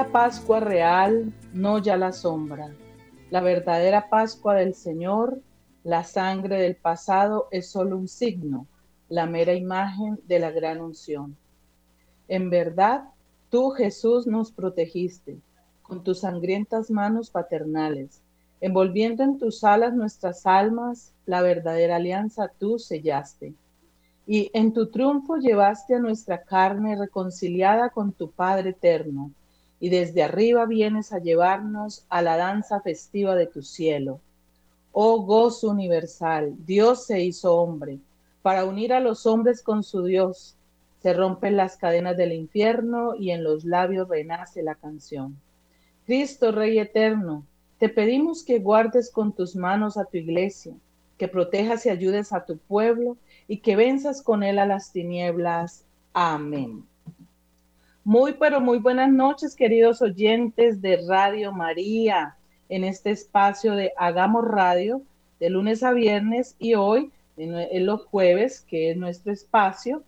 La Pascua real, no ya la sombra. La verdadera Pascua del Señor, la sangre del pasado es solo un signo, la mera imagen de la gran unción. En verdad, tú Jesús nos protegiste con tus sangrientas manos paternales, envolviendo en tus alas nuestras almas, la verdadera alianza tú sellaste. Y en tu triunfo llevaste a nuestra carne reconciliada con tu Padre eterno y desde arriba vienes a llevarnos a la danza festiva de tu cielo. Oh gozo universal, Dios se hizo hombre para unir a los hombres con su Dios. Se rompen las cadenas del infierno y en los labios renace la canción. Cristo Rey eterno, te pedimos que guardes con tus manos a tu iglesia, que protejas y ayudes a tu pueblo y que venzas con él a las tinieblas. Amén. Muy, pero muy buenas noches, queridos oyentes de Radio María, en este espacio de Hagamos Radio, de lunes a viernes y hoy, en, los jueves, que es nuestro espacio.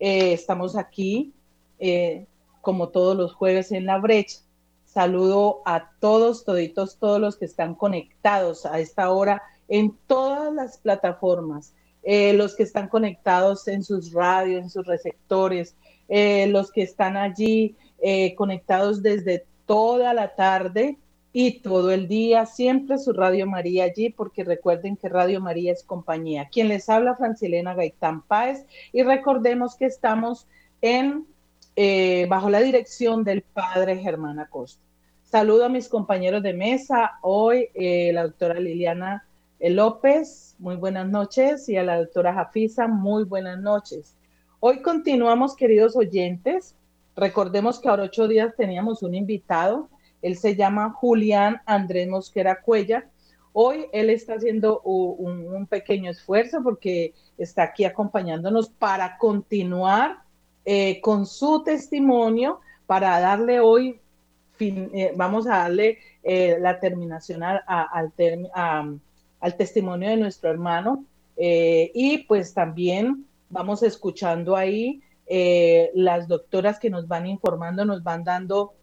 Eh, estamos aquí, eh, como todos los jueves, en la brecha. Saludo a todos, toditos, todos los que están conectados a esta hora en todas las plataformas, eh, los que están conectados en sus radios, en sus receptores, eh, los que están allí eh, conectados desde toda la tarde y todo el día, siempre su Radio María allí, porque recuerden que Radio María es compañía. Quien les habla, Francilena Gaitán Páez, y recordemos que estamos en, eh, bajo la dirección del Padre Germán Acosta. Saludo a mis compañeros de mesa, hoy la doctora Liliana López, muy buenas noches, y a la doctora Jafisa, muy buenas noches. Hoy continuamos, queridos oyentes. Recordemos que ahora ocho días teníamos un invitado. Él se llama Julián Andrés Mosquera Cuella. Hoy él está haciendo un, pequeño esfuerzo porque está aquí acompañándonos para continuar eh, con su testimonio, para darle hoy, eh, vamos a darle eh, la terminación al, testimonio de nuestro hermano y pues también vamos escuchando ahí, eh, las doctoras que nos van informando, nos van dando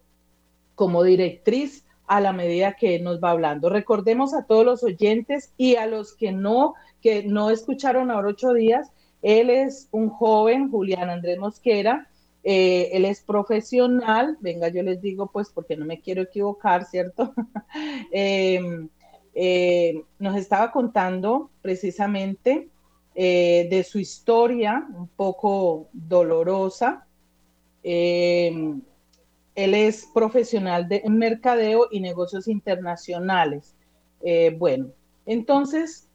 como directriz a la medida que nos va hablando. Recordemos a todos los oyentes y a los que no, que no escucharon ahora ocho días, él es un joven, Julián Andrés Mosquera, eh, él es profesional, venga, yo les digo pues porque no me quiero equivocar, ¿cierto? Em, eh, nos estaba contando precisamente eh, de su historia un poco dolorosa. Eh, él es profesional de mercadeo y negocios internacionales. Eh, bueno, entonces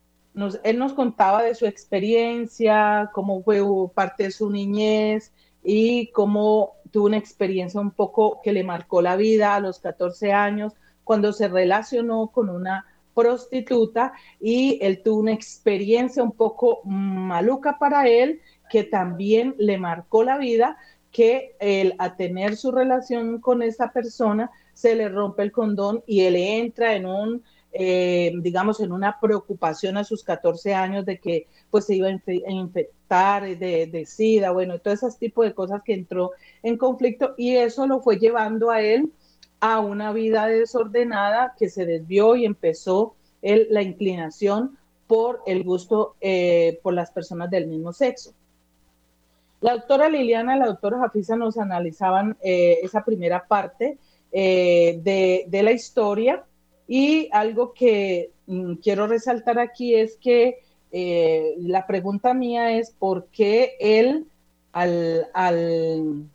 él nos contaba de su experiencia, cómo fue parte de su niñez y cómo tuvo una experiencia un poco que le marcó la vida a los 14 años cuando se relacionó con una prostituta y él tuvo una experiencia un poco maluca para él que también le marcó la vida, que él a tener su relación con esa persona se le rompe el condón y él entra en un, eh, digamos, en una preocupación a sus 14 años de que pues se iba a infectar de, de SIDA, bueno, todo ese tipo de cosas que entró en conflicto y eso lo fue llevando a él a una vida desordenada que se desvió y empezó la inclinación por el gusto eh, por las personas del mismo sexo. La doctora Liliana y la doctora Jafisa nos analizaban eh, esa primera parte eh, de, la historia y algo que mm, quiero resaltar aquí es que la pregunta mía es por qué él al, al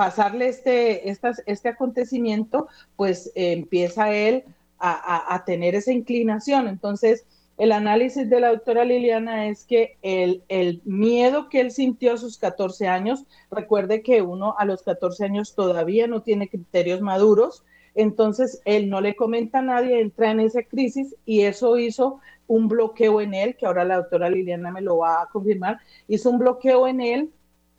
pasarle este, este acontecimiento, pues empieza él a, tener esa inclinación. Entonces, el análisis de la doctora Liliana es que el, el, miedo que él sintió a sus 14 años, recuerde que uno a los 14 años todavía no tiene criterios maduros, entonces él no le comenta a nadie, entra en esa crisis y eso hizo un bloqueo en él, que ahora la doctora Liliana me lo va a confirmar, hizo un bloqueo en él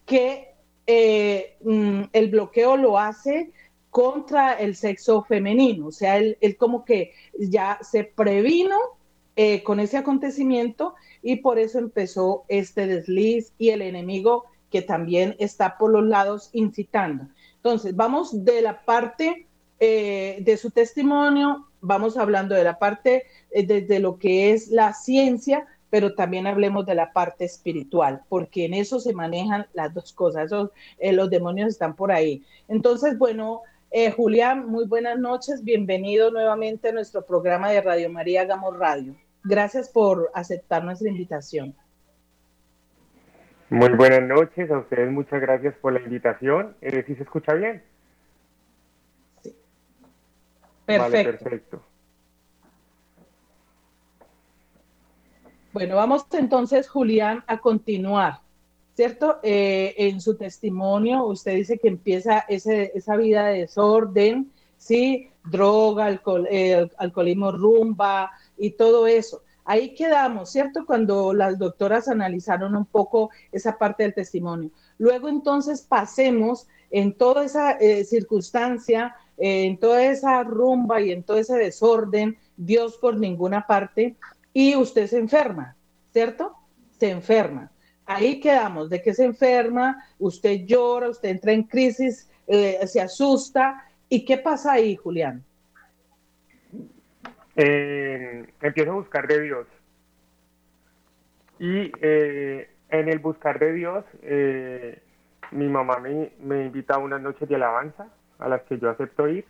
que eh, mm, el bloqueo lo hace contra el sexo femenino, o sea, él, como que ya se previno eh, con ese acontecimiento y por eso empezó este desliz y el enemigo que también está por los lados incitando. Entonces, vamos de la parte eh, de su testimonio, vamos hablando de la parte desde de lo que es la ciencia, pero también hablemos de la parte espiritual, porque en eso se manejan las dos cosas, eh, los demonios están por ahí. Entonces, bueno, eh, Julián, muy buenas noches, bienvenido nuevamente a nuestro programa de Radio María Hagamos Radio. Gracias por aceptar nuestra invitación. Muy buenas noches, a ustedes muchas gracias por la invitación. Eh, ¿Sí se escucha bien? Sí. Perfecto. perfecto. Bueno, vamos entonces, Julián, a continuar, ¿cierto? Eh, en su testimonio, usted dice que empieza ese, esa vida de desorden, ¿sí? Droga, alcohol, eh, alcoholismo, rumba y todo eso. Ahí quedamos, ¿cierto? Cuando las doctoras analizaron un poco esa parte del testimonio. Luego entonces pasemos en toda esa eh, circunstancia, en toda esa rumba y en todo ese desorden, Dios por ninguna parte, y usted se enferma, ¿cierto? Se enferma. Ahí quedamos, de que se enferma, usted llora, usted entra en crisis, eh, se asusta. ¿Y qué pasa ahí, Julián? Eh, empiezo a buscar de Dios. Y eh, en el buscar de Dios, mi mamá me, me, invita a unas noches de alabanza a las que yo acepto ir.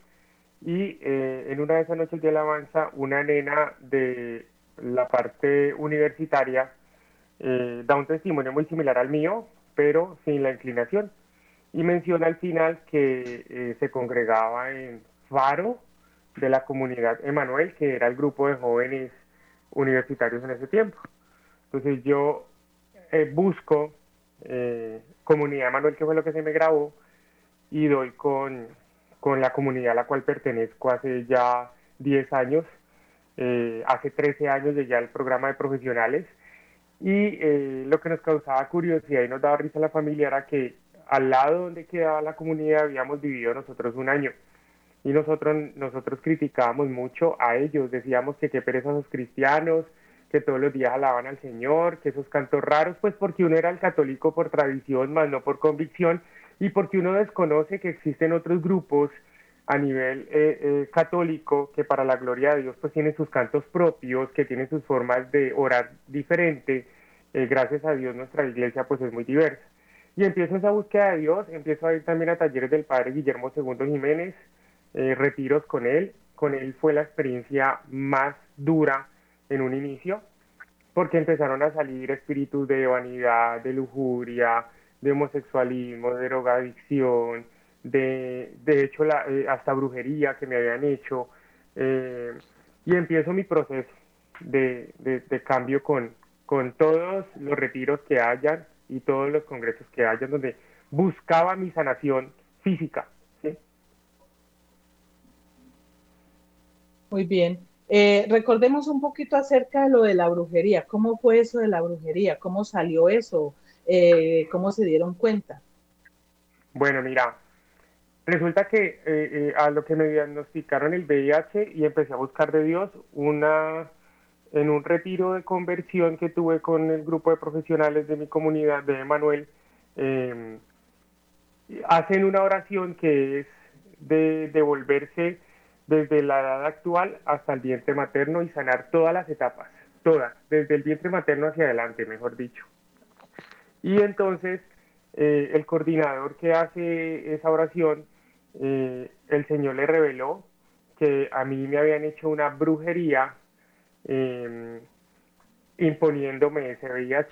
Y en una de esas noches de alabanza, una nena de la parte universitaria eh, da un testimonio muy similar al mío, pero sin la inclinación. Y menciona al final que eh, se congregaba en Faro de la comunidad Emanuel, que era el grupo de jóvenes universitarios en ese tiempo. Entonces yo eh, busco comunidad Emanuel, que fue lo que se me grabó, y doy con, con la comunidad a la cual pertenezco hace ya 10 años eh, hace 13 años llegué al programa de profesionales. Y eh, lo que nos causaba curiosidad y nos daba risa a la familia era que al lado donde quedaba la comunidad habíamos vivido nosotros un año. Y nosotros, nosotros criticábamos mucho a ellos, decíamos que qué pereza esos cristianos, que todos los días alaban al Señor, que esos cantos raros, pues porque uno era el católico por tradición, más no por convicción, y porque uno desconoce que existen otros grupos a nivel eh, eh, católico que para la gloria de Dios pues tiene sus cantos propios, que tiene sus formas de orar diferente. Eh, gracias a Dios nuestra iglesia pues es muy diversa. Y empiezo esa búsqueda de Dios, empiezo a ir también a talleres del Padre Guillermo II Jiménez, retiros con él. Con él fue la experiencia más dura en un inicio, porque empezaron a salir espíritus de vanidad, de lujuria, de homosexualismo, de drogadicción, de, de hecho la, eh, hasta brujería que me habían hecho, eh, y empiezo mi proceso de, de, cambio con, con todos los retiros que hayan y todos los congresos que hayan donde buscaba mi sanación física. Muy bien. Eh, recordemos un poquito acerca de lo de la brujería. ¿Cómo fue eso de la brujería? ¿Cómo salió eso? ¿Cómo se dieron cuenta? Bueno, mira, Resulta que eh, eh, a lo que me diagnosticaron el VIH y empecé a buscar de Dios una en un retiro de conversión que tuve con el grupo de profesionales de mi comunidad de Emanuel, em, hacen una oración que es de devolverse desde la edad actual hasta el vientre materno y sanar todas las etapas, todas, desde el vientre materno hacia adelante, mejor dicho. Y entonces eh, el coordinador que hace esa oración eh, el Señor le reveló que a mí me habían hecho una brujería em, imponiéndome ese VIH.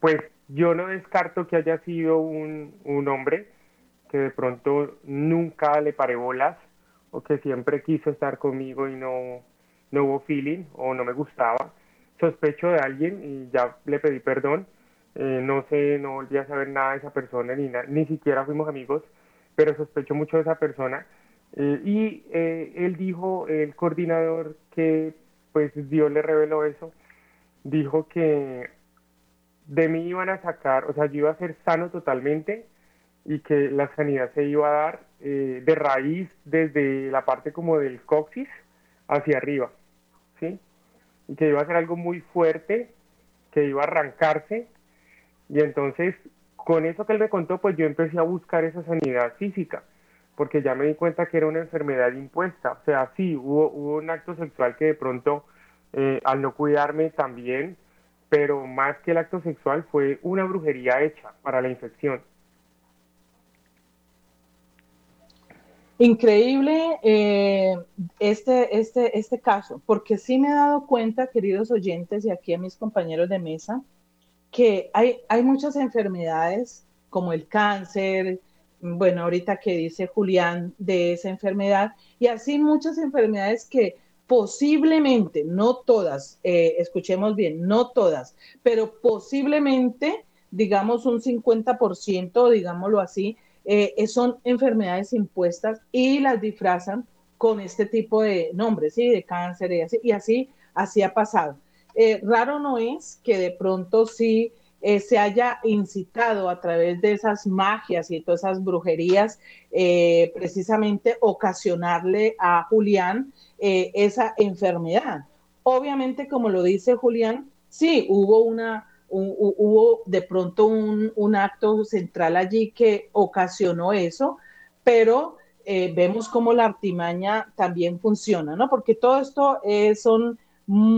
Pues yo no descarto que haya sido un, un hombre que de pronto nunca le paré bolas o que siempre quiso estar conmigo y no, no hubo feeling o no me gustaba. Sospecho de alguien y ya le pedí perdón. Eh, no sé, no volví a saber nada de esa persona ni, ni siquiera fuimos amigos pero sospecho mucho de esa persona. Eh, y eh, él dijo, el coordinador, que pues Dios le reveló eso, dijo que de mí iban a sacar, o sea, yo iba a ser sano totalmente y que la sanidad se iba a dar eh, de raíz desde la parte como del coxis hacia arriba, ¿sí? Y que iba a ser algo muy fuerte, que iba a arrancarse y entonces con eso que él me contó, pues yo empecé a buscar esa sanidad física, porque ya me di cuenta que era una enfermedad impuesta. O sea, sí, hubo, hubo un acto sexual que de pronto, eh, al no cuidarme también, pero más que el acto sexual fue una brujería hecha para la infección. Increíble eh, este, este, este caso, porque sí me he dado cuenta, queridos oyentes, y aquí a mis compañeros de mesa, que hay, hay muchas enfermedades como el cáncer, bueno, ahorita que dice Julián de esa enfermedad, y así muchas enfermedades que posiblemente, no todas, eh, escuchemos bien, no todas, pero posiblemente, digamos un 50%, digámoslo así, eh, son enfermedades impuestas y las disfrazan con este tipo de nombres, ¿sí? De cáncer y así, y así, así ha pasado. Eh, raro no es que de pronto sí eh, se haya incitado a través de esas magias y todas esas brujerías, eh, precisamente ocasionarle a Julián esa enfermedad. Obviamente, como lo dice Julián, sí, hubo una, hubo de pronto un, acto central allí que ocasionó eso, pero vemos cómo la artimaña también funciona, ¿no? Porque todo esto son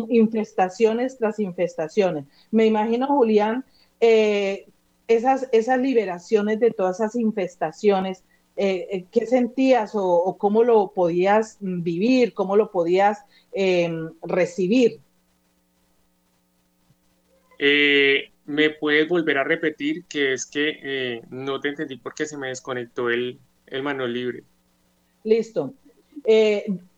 infestaciones tras infestaciones. Me imagino, Julián, eh, esas, esas liberaciones de todas esas infestaciones, eh, eh, ¿qué sentías o, cómo lo podías vivir, cómo lo podías em, recibir? ¿Me puedes volver a repetir que es que no te entendí porque se me desconectó el, el manual libre? Listo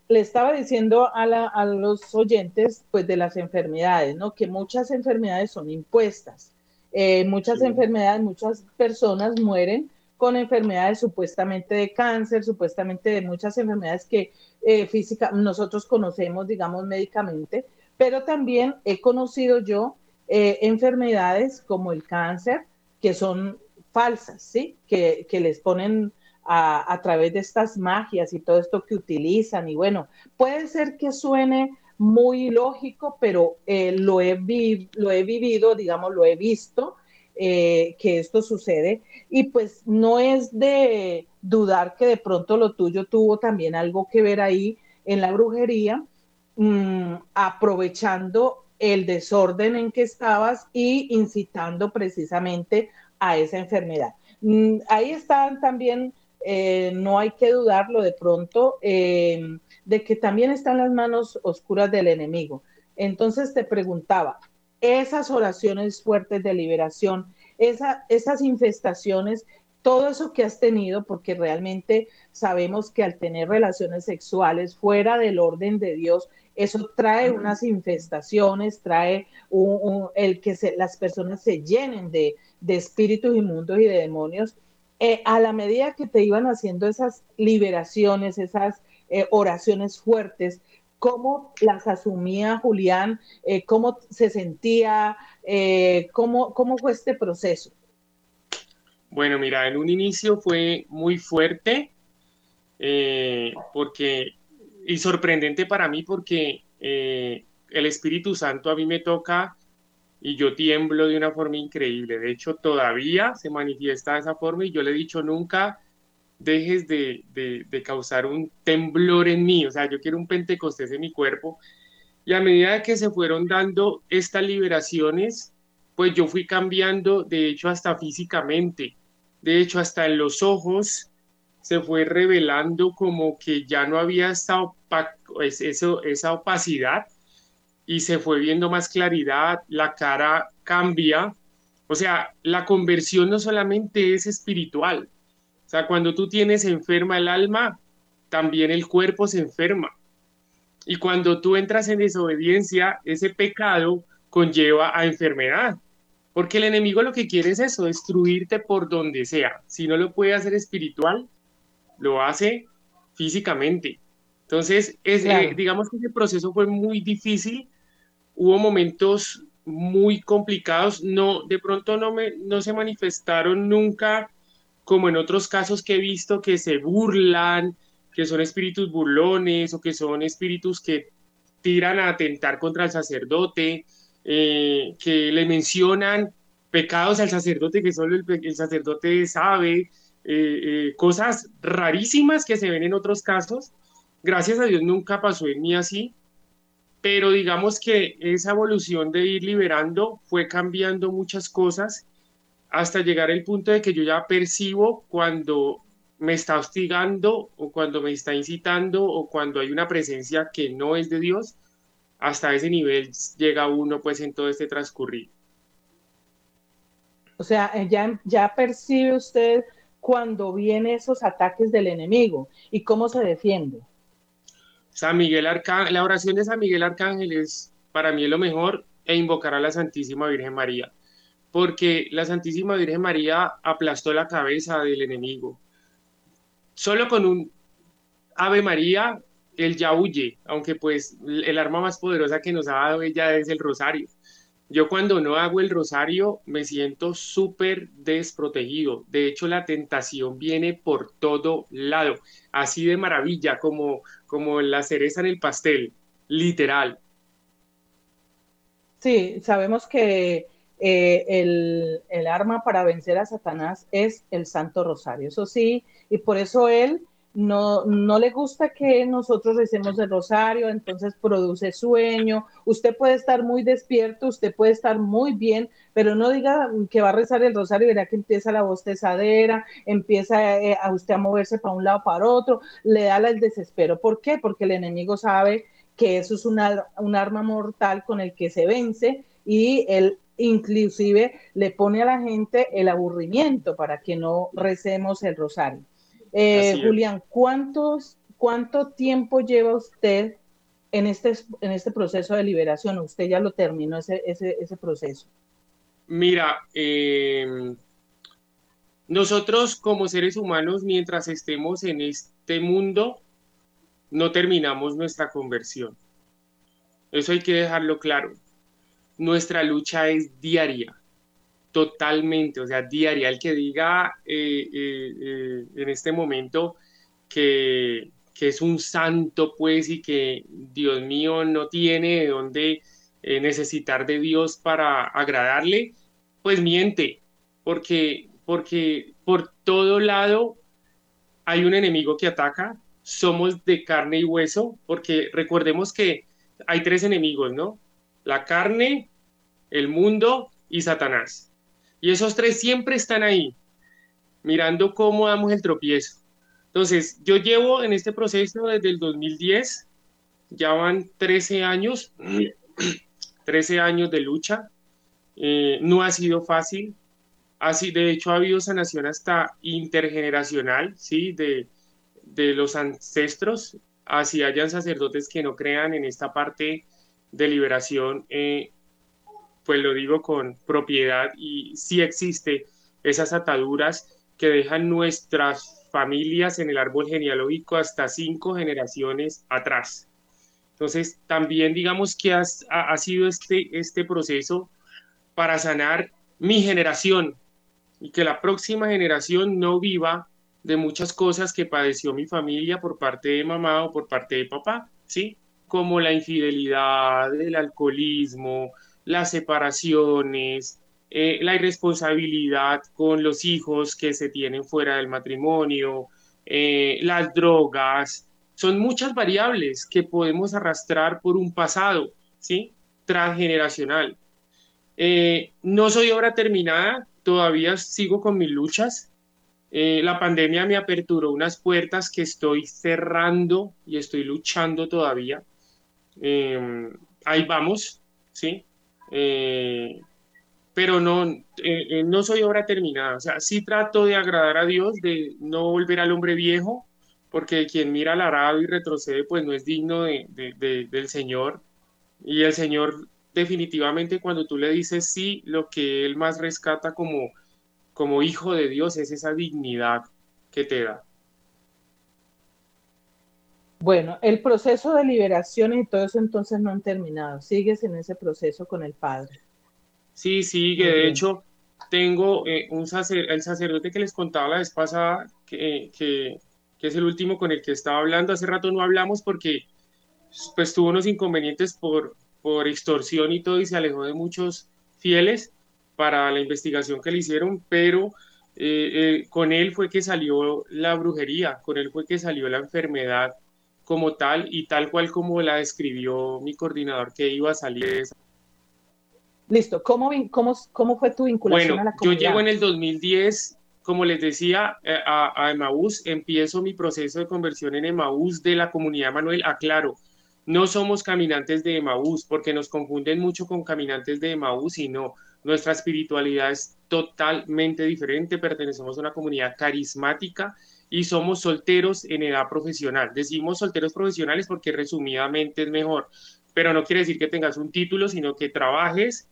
le estaba diciendo a, los oyentes, pues, de las enfermedades, ¿no? Que muchas enfermedades son impuestas. Eh, muchas enfermedades, muchas personas mueren con enfermedades supuestamente de cáncer, supuestamente de muchas enfermedades que eh, física, nosotros conocemos, digamos, médicamente, pero también he conocido yo eh, enfermedades como el cáncer, que son falsas, ¿sí? Que, que les ponen a, través de estas magias y todo esto que utilizan. Y bueno, puede ser que suene muy lógico, pero eh, lo, he lo he vivido, digamos, lo he visto eh, que esto sucede. Y pues no es de dudar que de pronto lo tuyo tuvo también algo que ver ahí en la brujería, mm, aprovechando el desorden en que estabas y incitando precisamente a esa enfermedad. Mm, ahí están también eh, no hay que dudarlo de pronto, eh, de que también están las manos oscuras del enemigo. Entonces te preguntaba, esas oraciones fuertes de liberación, esas infestaciones, todo eso que has tenido, porque realmente sabemos que al tener relaciones sexuales fuera del orden de Dios, eso trae unas infestaciones, trae el que las personas se llenen de, de espíritus inmundos y de demonios eh, a la medida que te iban haciendo esas liberaciones, esas eh, oraciones fuertes, ¿cómo las asumía Julián? Eh, ¿Cómo se sentía? ¿cómo, ¿Cómo fue este proceso? Bueno, mira, en un inicio fue muy fuerte, porque, y sorprendente para mí, porque el Espíritu Santo a mí me toca y yo tiemblo de una forma increíble. De hecho, todavía se manifiesta de esa forma y yo le he dicho nunca dejes de, de, causar un temblor en mí. O sea, yo quiero un pentecostés en mi cuerpo. Y a medida que se fueron dando estas liberaciones, pues yo fui cambiando, de hecho, hasta físicamente. De hecho, hasta en los ojos se fue revelando como que ya no había esta, eso, esa opacidad y se fue viendo más claridad, la cara cambia. O sea, la conversión no solamente es espiritual. O sea, cuando tú tienes enferma el alma, también el cuerpo se enferma. Y cuando tú entras en desobediencia, ese pecado conlleva a enfermedad. Porque el enemigo lo que quiere es eso, destruirte por donde sea. Si no lo puede hacer espiritual, lo hace físicamente. Entonces, es, eh, digamos que ese proceso fue muy difícil hubo momentos muy complicados, no, de pronto no, me, no se manifestaron nunca como en otros casos que he visto que se burlan, que son espíritus burlones o que son espíritus que tiran a atentar contra el sacerdote, eh, que le mencionan pecados al sacerdote que solo el, sacerdote sabe, eh, cosas rarísimas que se ven en otros casos. Gracias a Dios nunca pasó en mí así, pero digamos que esa evolución de ir liberando fue cambiando muchas cosas hasta llegar al punto de que yo ya percibo cuando me está hostigando o cuando me está incitando o cuando hay una presencia que no es de Dios, hasta ese nivel llega uno pues en todo este transcurrir. O sea, eh, ya, ya percibe usted cuando vienen esos ataques del enemigo y cómo se defiende. Miguel la oración de San Miguel Arcángel es para mí lo mejor e invocar a la Santísima Virgen María, porque la Santísima Virgen María aplastó la cabeza del enemigo. Solo con un Ave María, él ya huye, aunque pues el arma más poderosa que nos ha dado ella es el rosario. Yo cuando no hago el rosario me siento súper desprotegido. De hecho, la tentación viene por todo lado, así de maravilla, como, como la cereza en el pastel, literal. Sí, sabemos que eh, el, el arma para vencer a Satanás es el Santo Rosario, eso sí, y por eso él no, no le gusta que nosotros recemos el rosario, entonces produce sueño. Usted puede estar muy despierto, usted puede estar muy bien, pero no diga que va a rezar el rosario y verá que empieza la bostezadera, empieza eh, a usted a moverse para un lado, para otro, le da el desespero. ¿Por qué? Porque el enemigo sabe que eso es una, un arma mortal con el que se vence y él inclusive le pone a la gente el aburrimiento para que no recemos el rosario. Eh, Julián, ¿cuántos, ¿cuánto tiempo lleva usted en este, en este proceso de liberación? ¿Usted ya lo terminó ese, ese, proceso? Mira, em, nosotros como seres humanos, mientras estemos en este mundo, no terminamos nuestra conversión. Eso hay que dejarlo claro. Nuestra lucha es diaria totalmente, o sea, diaria. El que diga eh, eh, eh, en este momento que, que, es un santo, pues, y que Dios mío no tiene de dónde necesitar de Dios para agradarle, pues miente, porque, porque por todo lado hay un enemigo que ataca, somos de carne y hueso, porque recordemos que hay tres enemigos, ¿no? La carne, el mundo y Satanás. Y esos tres siempre están ahí, mirando cómo damos el tropiezo. Entonces, yo llevo en este proceso desde el 2010, ya van 13 años, 13 años de lucha. Eh, no ha sido fácil. Así, de hecho, ha habido sanación hasta intergeneracional, ¿sí? De, de los ancestros, así hayan sacerdotes que no crean en esta parte de liberación eh, pues lo digo con propiedad y sí existe esas ataduras que dejan nuestras familias en el árbol genealógico hasta cinco generaciones atrás. Entonces, también digamos que ha, ha sido este, este proceso para sanar mi generación y que la próxima generación no viva de muchas cosas que padeció mi familia por parte de mamá o por parte de papá, ¿sí? Como la infidelidad, el alcoholismo, las separaciones, eh, la irresponsabilidad con los hijos que se tienen fuera del matrimonio, eh, las drogas, son muchas variables que podemos arrastrar por un pasado, ¿sí? Transgeneracional. Eh, no soy obra terminada, todavía sigo con mis luchas. la pandemia me aperturó unas puertas que estoy cerrando y estoy luchando todavía. ahí vamos, ¿sí? Eh, pero no, eh, eh, no soy obra terminada. O sea, sí trato de agradar a Dios, de no volver al hombre viejo, porque quien mira al arado y retrocede, pues no es digno de, del Señor. Y el Señor, definitivamente, cuando tú le dices sí, lo que Él más rescata como, como hijo de Dios es esa dignidad que te da. Bueno, el proceso de liberación y todo eso entonces no han terminado. Sigues en ese proceso con el Padre. Sí, sigue. De hecho, tengo eh, un el sacerdote que les contaba la vez pasada, que, que, es el último con el que estaba hablando. Hace rato no hablamos porque pues tuvo unos inconvenientes por, por extorsión y todo y se alejó de muchos fieles. para la investigación que le hicieron, pero eh, eh, con él fue que salió la brujería, con él fue que salió la enfermedad como tal y tal cual como la describió mi coordinador que iba a salir. Listo, ¿cómo, cómo, cómo fue tu vinculación a la comunidad? Yo llego en el 2010, como les decía, eh, a, a Emaús, empiezo mi proceso de conversión en Emaús de la comunidad Manuel, aclaro, no somos caminantes de Emaús, porque nos confunden mucho con caminantes de Emaús y no, nuestra espiritualidad es totalmente diferente, pertenecemos a una comunidad carismática y somos solteros en edad profesional. Decimos solteros profesionales porque resumidamente es mejor, pero no quiere decir que tengas un título, sino que trabajes,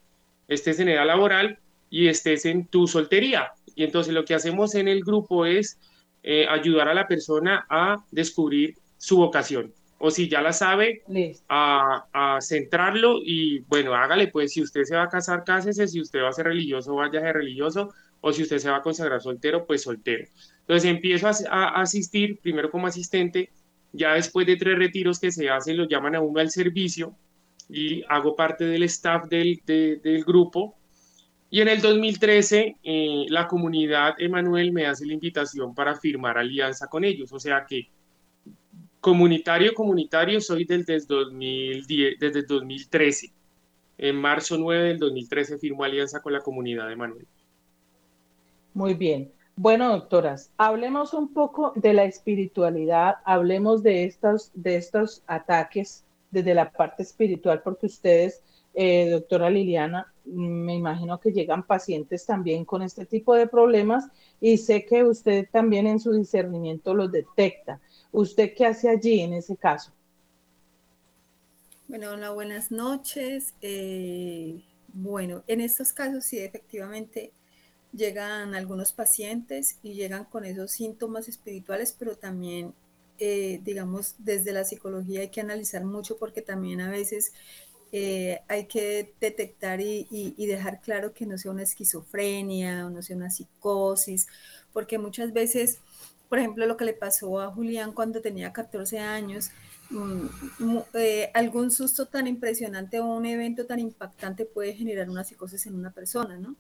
estés en edad laboral y estés en tu soltería. Y entonces lo que hacemos en el grupo es eh, ayudar a la persona a descubrir su vocación o si ya la sabe, a, a, centrarlo y bueno, hágale, pues si usted se va a casar, cásese, si usted va a ser religioso, vaya a ser religioso, o si usted se va a consagrar soltero, pues soltero. Entonces empiezo a, asistir, primero como asistente, ya después de tres retiros que se hacen, lo llaman a uno al servicio y hago parte del staff del, del grupo. Y en el 2013, eh, la comunidad Emanuel me hace la invitación para firmar alianza con ellos, o sea que Comunitario, comunitario, soy desde, 2010, desde 2013. En marzo 9 del 2013 firmó alianza con la comunidad de. Muy bien. Bueno, doctoras, hablemos un poco de la espiritualidad, hablemos de estos, de estos ataques desde la parte espiritual, porque ustedes, eh, doctora Liliana, me imagino que llegan pacientes también con este tipo de problemas y sé que usted también en su discernimiento los detecta. ¿Usted qué hace allí en ese caso? Bueno, hola, buenas noches. Eh, bueno, en estos casos sí, efectivamente, llegan algunos pacientes y llegan con esos síntomas espirituales, pero también, eh, digamos, desde la psicología hay que analizar mucho porque también a veces eh, hay que detectar y, y, dejar claro que no sea una esquizofrenia o no sea una psicosis, porque muchas veces por ejemplo, lo que le pasó a Julián cuando tenía 14 años, mm, eh, algún susto tan impresionante o un evento tan impactante puede generar una psicosis en una persona, ¿no?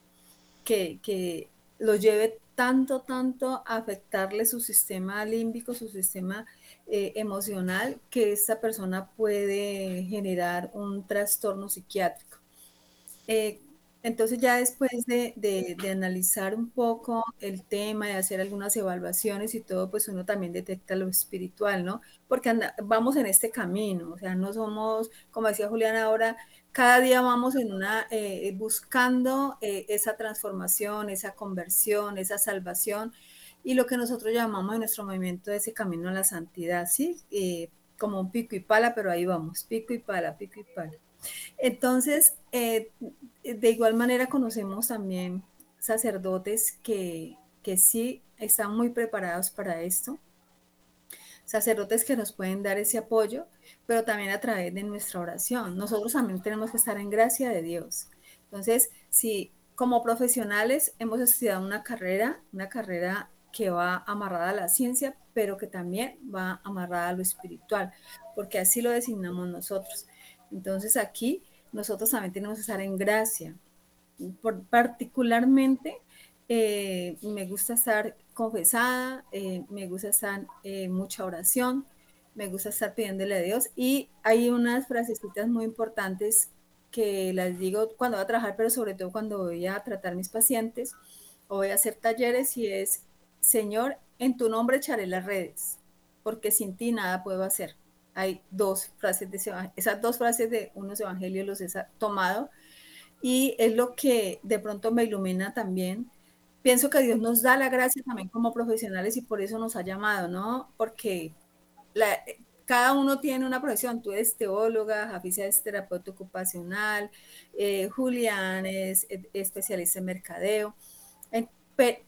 Que, que lo lleve tanto, tanto a afectarle su sistema límbico, su sistema eh, emocional, que esta persona puede generar un trastorno psiquiátrico. Eh, entonces ya después de, analizar un poco el tema, de hacer algunas evaluaciones y todo, pues uno también detecta lo espiritual, ¿no? Porque vamos en este camino, o sea, no somos, como decía Julián ahora, cada día vamos en una, eh, buscando eh, esa transformación, esa conversión, esa salvación y lo que nosotros llamamos en nuestro movimiento ese camino a la santidad, ¿sí? Eh, como un pico y pala, pero ahí vamos, pico y pala, pico y pala. Entonces, eh, de igual manera conocemos también sacerdotes que, que sí están muy preparados para esto, sacerdotes que nos pueden dar ese apoyo, pero también a través de nuestra oración. Nosotros también tenemos que estar en gracia de Dios. Entonces, si como profesionales hemos estudiado una carrera, una carrera que va amarrada a la ciencia, pero que también va amarrada a lo espiritual, porque así lo designamos nosotros. Entonces aquí nosotros también tenemos que estar en gracia. Por, particularmente eh, me gusta estar confesada, eh, me gusta estar en mucha oración, me gusta estar pidiéndole a Dios y hay unas frasecitas muy importantes que las digo cuando voy a trabajar, pero sobre todo cuando voy a tratar mis pacientes o voy a hacer talleres y es, Señor, en tu nombre echaré las redes, porque sin ti nada puedo hacer hay dos frases de esas dos frases de unos evangelios los he tomado y es lo que de pronto me ilumina también. Pienso que Dios nos da la gracia también como profesionales y por eso nos ha llamado, ¿no? Porque cada uno tiene una profesión. Tú eres teóloga, Jafisa es terapeuta ocupacional, eh, Julián es especialista en mercadeo.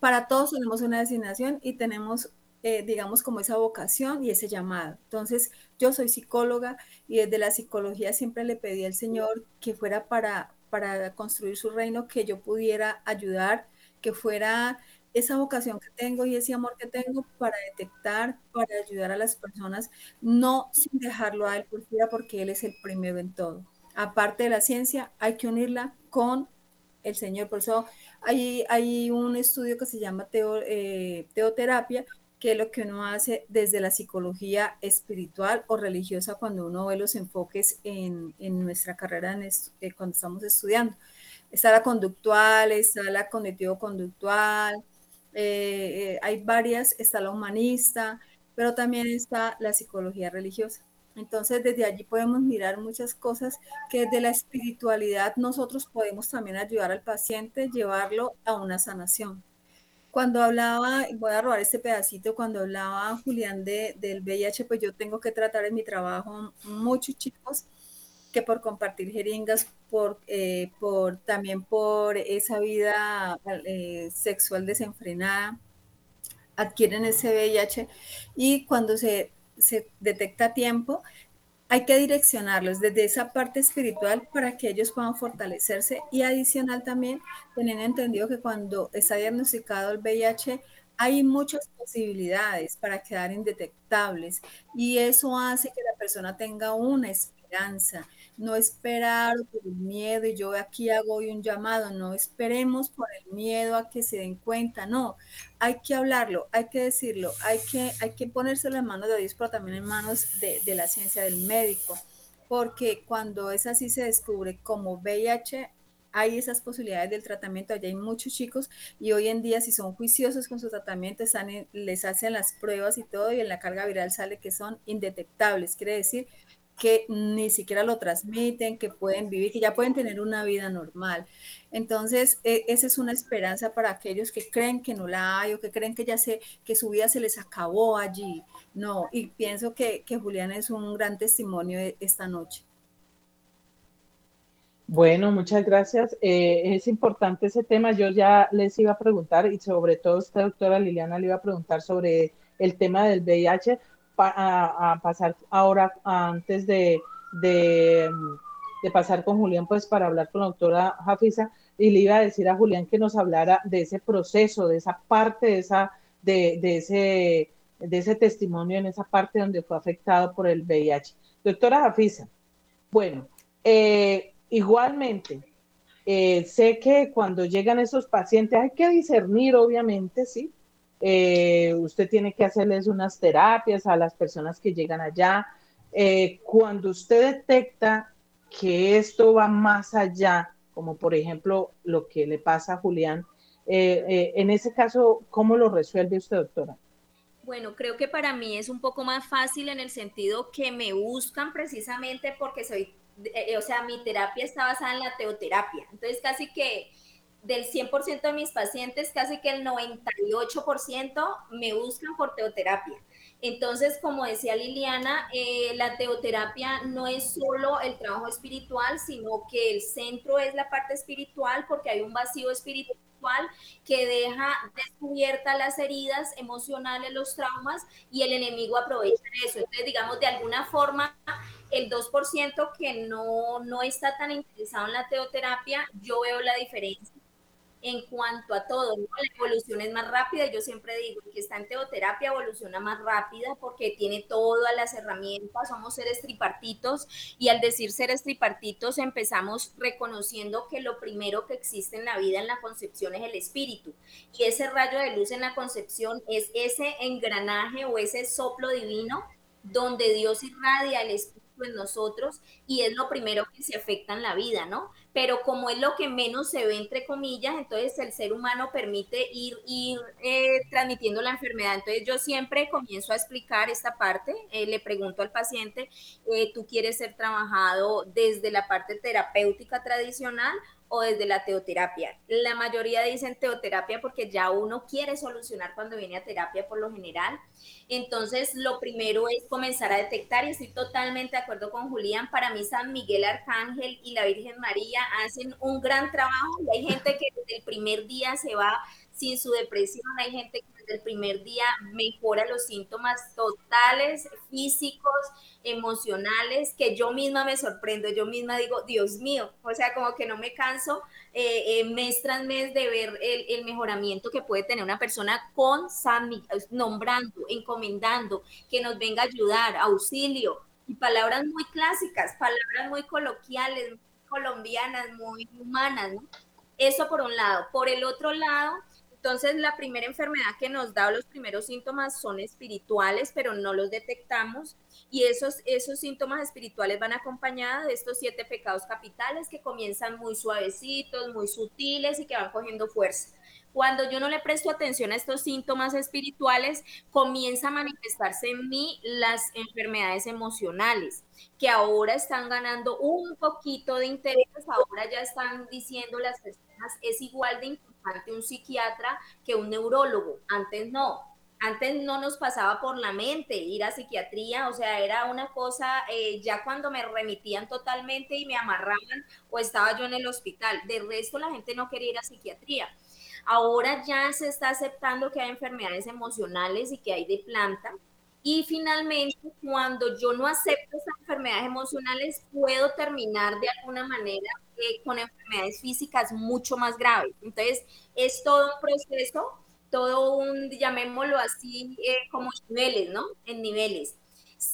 para todos tenemos una designación y tenemos eh, digamos, como esa vocación y ese llamado. Entonces, yo soy psicóloga y desde la psicología siempre le pedí al Señor que fuera para, para construir su reino, que yo pudiera ayudar, que fuera esa vocación que tengo y ese amor que tengo para detectar, para ayudar a las personas, no sin dejarlo a Él por fuera, porque Él es el primero en todo. Aparte de la ciencia, hay que unirla con el Señor. Por eso hay, hay un estudio que se llama eh, teoterapia, que es lo que uno hace desde la psicología espiritual o religiosa cuando uno ve los enfoques en, nuestra carrera eh, cuando estamos estudiando. Está la conductual, está la cognitivo-conductual, eh, hay varias, está la humanista, pero también está la psicología religiosa. Entonces, desde allí podemos mirar muchas cosas que desde la espiritualidad nosotros podemos también ayudar al paciente, llevarlo a una sanación. Cuando hablaba, voy a robar este pedacito, cuando hablaba Julián de, del VIH, pues yo tengo que tratar en mi trabajo muchos chicos que por compartir jeringas, por, eh, por también por esa vida eh, sexual desenfrenada, adquieren ese VIH y cuando se se detecta a tiempo, hay que direccionarlos desde esa parte espiritual para que ellos puedan fortalecerse y adicional también teniendo entendido que cuando está diagnosticado el VIH hay muchas posibilidades para quedar indetectables y eso hace que la persona tenga una esperanza no esperar por el miedo, y yo aquí hago hoy un llamado, no esperemos por el miedo a que se den cuenta, no, hay que hablarlo, hay que decirlo, hay que, hay que ponérselo en manos de Dios, pero también en manos de, de la ciencia del médico, porque cuando es así se descubre como VIH, hay esas posibilidades del tratamiento, allá hay muchos chicos y hoy en día si son juiciosos con su tratamiento, están les hacen las pruebas y todo y en la carga viral sale que son indetectables, quiere decir que ni siquiera lo transmiten, que pueden vivir, que ya pueden tener una vida normal. Entonces, e, esa es una esperanza para aquellos que creen que no la hay o que creen que ya se, que su vida se les acabó allí. No, y pienso que, que Julián es un gran testimonio esta noche. Bueno, muchas gracias. Eh, es importante ese tema. Yo ya les iba a preguntar y sobre todo esta doctora Liliana le iba a preguntar sobre el tema del VIH, a, pasar ahora antes de, de, pasar con Julián, pues para hablar con la doctora Jafisa, y le iba a decir a Julián que nos hablara de ese proceso, de esa parte, de, esa, de, de ese, de ese testimonio en esa parte donde fue afectado por el VIH. Doctora Jafisa, bueno, eh, igualmente, eh, sé que cuando llegan esos pacientes hay que discernir, obviamente, sí, eh, usted tiene que hacerles unas terapias a las personas que llegan allá. Eh, cuando usted detecta que esto va más allá, como por ejemplo lo que le pasa a Julián, eh, en ese caso, ¿cómo lo resuelve usted, doctora? Bueno, creo que para mí es un poco más fácil en el sentido que me buscan precisamente porque soy, o sea, mi terapia está basada en la teoterapia. Entonces, casi que del 100% de mis pacientes, casi que el 98% me buscan por teoterapia. Entonces, como decía Liliana, eh, la teoterapia no es solo el trabajo espiritual, sino que el centro es la parte espiritual porque hay un vacío espiritual que deja descubiertas las heridas emocionales, los traumas y el enemigo aprovecha eso. Entonces, digamos, de alguna forma, el 2% que no, no está tan interesado en la teoterapia, yo veo la diferencia en cuanto a todo, la evolución es más rápida. Yo siempre digo que está en teoterapia evoluciona más rápida porque tiene todas las herramientas, somos seres tripartitos y al decir seres tripartitos empezamos reconociendo que lo primero que existe en la vida en la concepción es el espíritu y ese rayo de luz en la concepción es ese engranaje o ese soplo divino donde Dios irradia el espíritu en nosotros y es lo primero que se afecta en la vida, ¿no? Pero como es lo que menos se ve, entre comillas, entonces el ser humano permite ir, ir eh, transmitiendo la enfermedad. Entonces yo siempre comienzo a explicar esta parte, eh, le pregunto al paciente, eh, ¿tú quieres ser trabajado desde la parte terapéutica tradicional o desde la teoterapia. La mayoría dicen teoterapia porque ya uno quiere solucionar cuando viene a terapia por lo general. Entonces, lo primero es comenzar a detectar y estoy totalmente de acuerdo con Julián. Para mí, San Miguel Arcángel y la Virgen María hacen un gran trabajo y hay gente que desde el primer día se va sin su depresión, hay gente que desde el primer día mejora los síntomas totales, físicos, emocionales, que yo misma me sorprendo, yo misma digo, Dios mío, o sea, como que no me canso eh, eh, mes tras mes de ver el, mejoramiento que puede tener una persona con San nombrando, encomendando, que nos venga a ayudar, auxilio, y palabras muy clásicas, palabras muy coloquiales, colombianas, muy humanas. Eso por un lado. Por el otro lado, entonces, la primera enfermedad que nos da los primeros síntomas son espirituales, pero no los detectamos. Y esos, esos síntomas espirituales van acompañados de estos siete pecados capitales que comienzan muy suavecitos, muy sutiles y que van cogiendo fuerza. Cuando yo no le presto atención a estos síntomas espirituales, comienza a manifestarse en mí las enfermedades emocionales, que ahora están ganando un poquito de interés, ahora ya están diciendo las personas, es igual de importante ante un psiquiatra que un neurólogo. Antes no. Antes no nos pasaba por la mente ir a psiquiatría, o sea, era una cosa, eh, ya cuando me remitían totalmente y me amarraban o estaba yo en el hospital. De resto, la gente no quería ir a psiquiatría. Ahora ya se está aceptando que hay enfermedades emocionales y que hay de planta, y finalmente, cuando yo no acepto esas enfermedades emocionales, puedo terminar de alguna manera eh, con enfermedades físicas mucho más graves. Entonces, es todo un proceso, todo un, llamémoslo así, eh, como niveles, ¿no? En niveles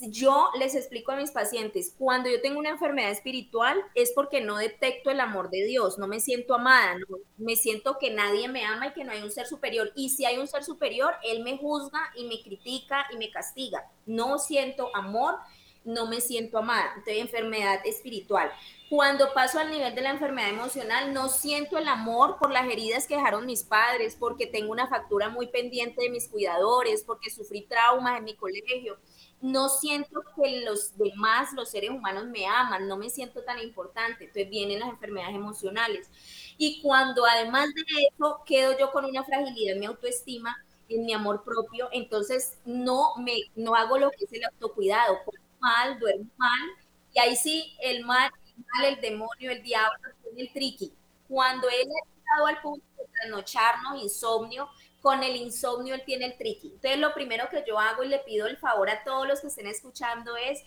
yo les explico a mis pacientes, cuando yo tengo una enfermedad espiritual es porque no detecto el amor de Dios, no me siento amada, me siento que nadie me ama y que no hay un ser superior. Y si hay un ser superior, Él me juzga y me critica y me castiga. No siento amor, no me siento amada. Entonces, enfermedad espiritual. Cuando paso al nivel de la enfermedad emocional, no siento el amor por las heridas que dejaron mis padres, porque tengo una factura muy pendiente de mis cuidadores, porque sufrí traumas en mi colegio no siento que los demás, los seres humanos me aman, no me siento tan importante, entonces vienen las enfermedades emocionales. Y cuando además de eso quedo yo con una fragilidad en mi autoestima, en mi amor propio, entonces no me no hago lo que es el autocuidado, como mal, duermo mal, y ahí sí el mal, el, mal, el demonio, el diablo, el triqui. Cuando él ha llegado al punto de trasnocharnos, insomnio, con el insomnio él tiene el triqui. Entonces lo primero que yo hago y le pido el favor a todos los que estén escuchando es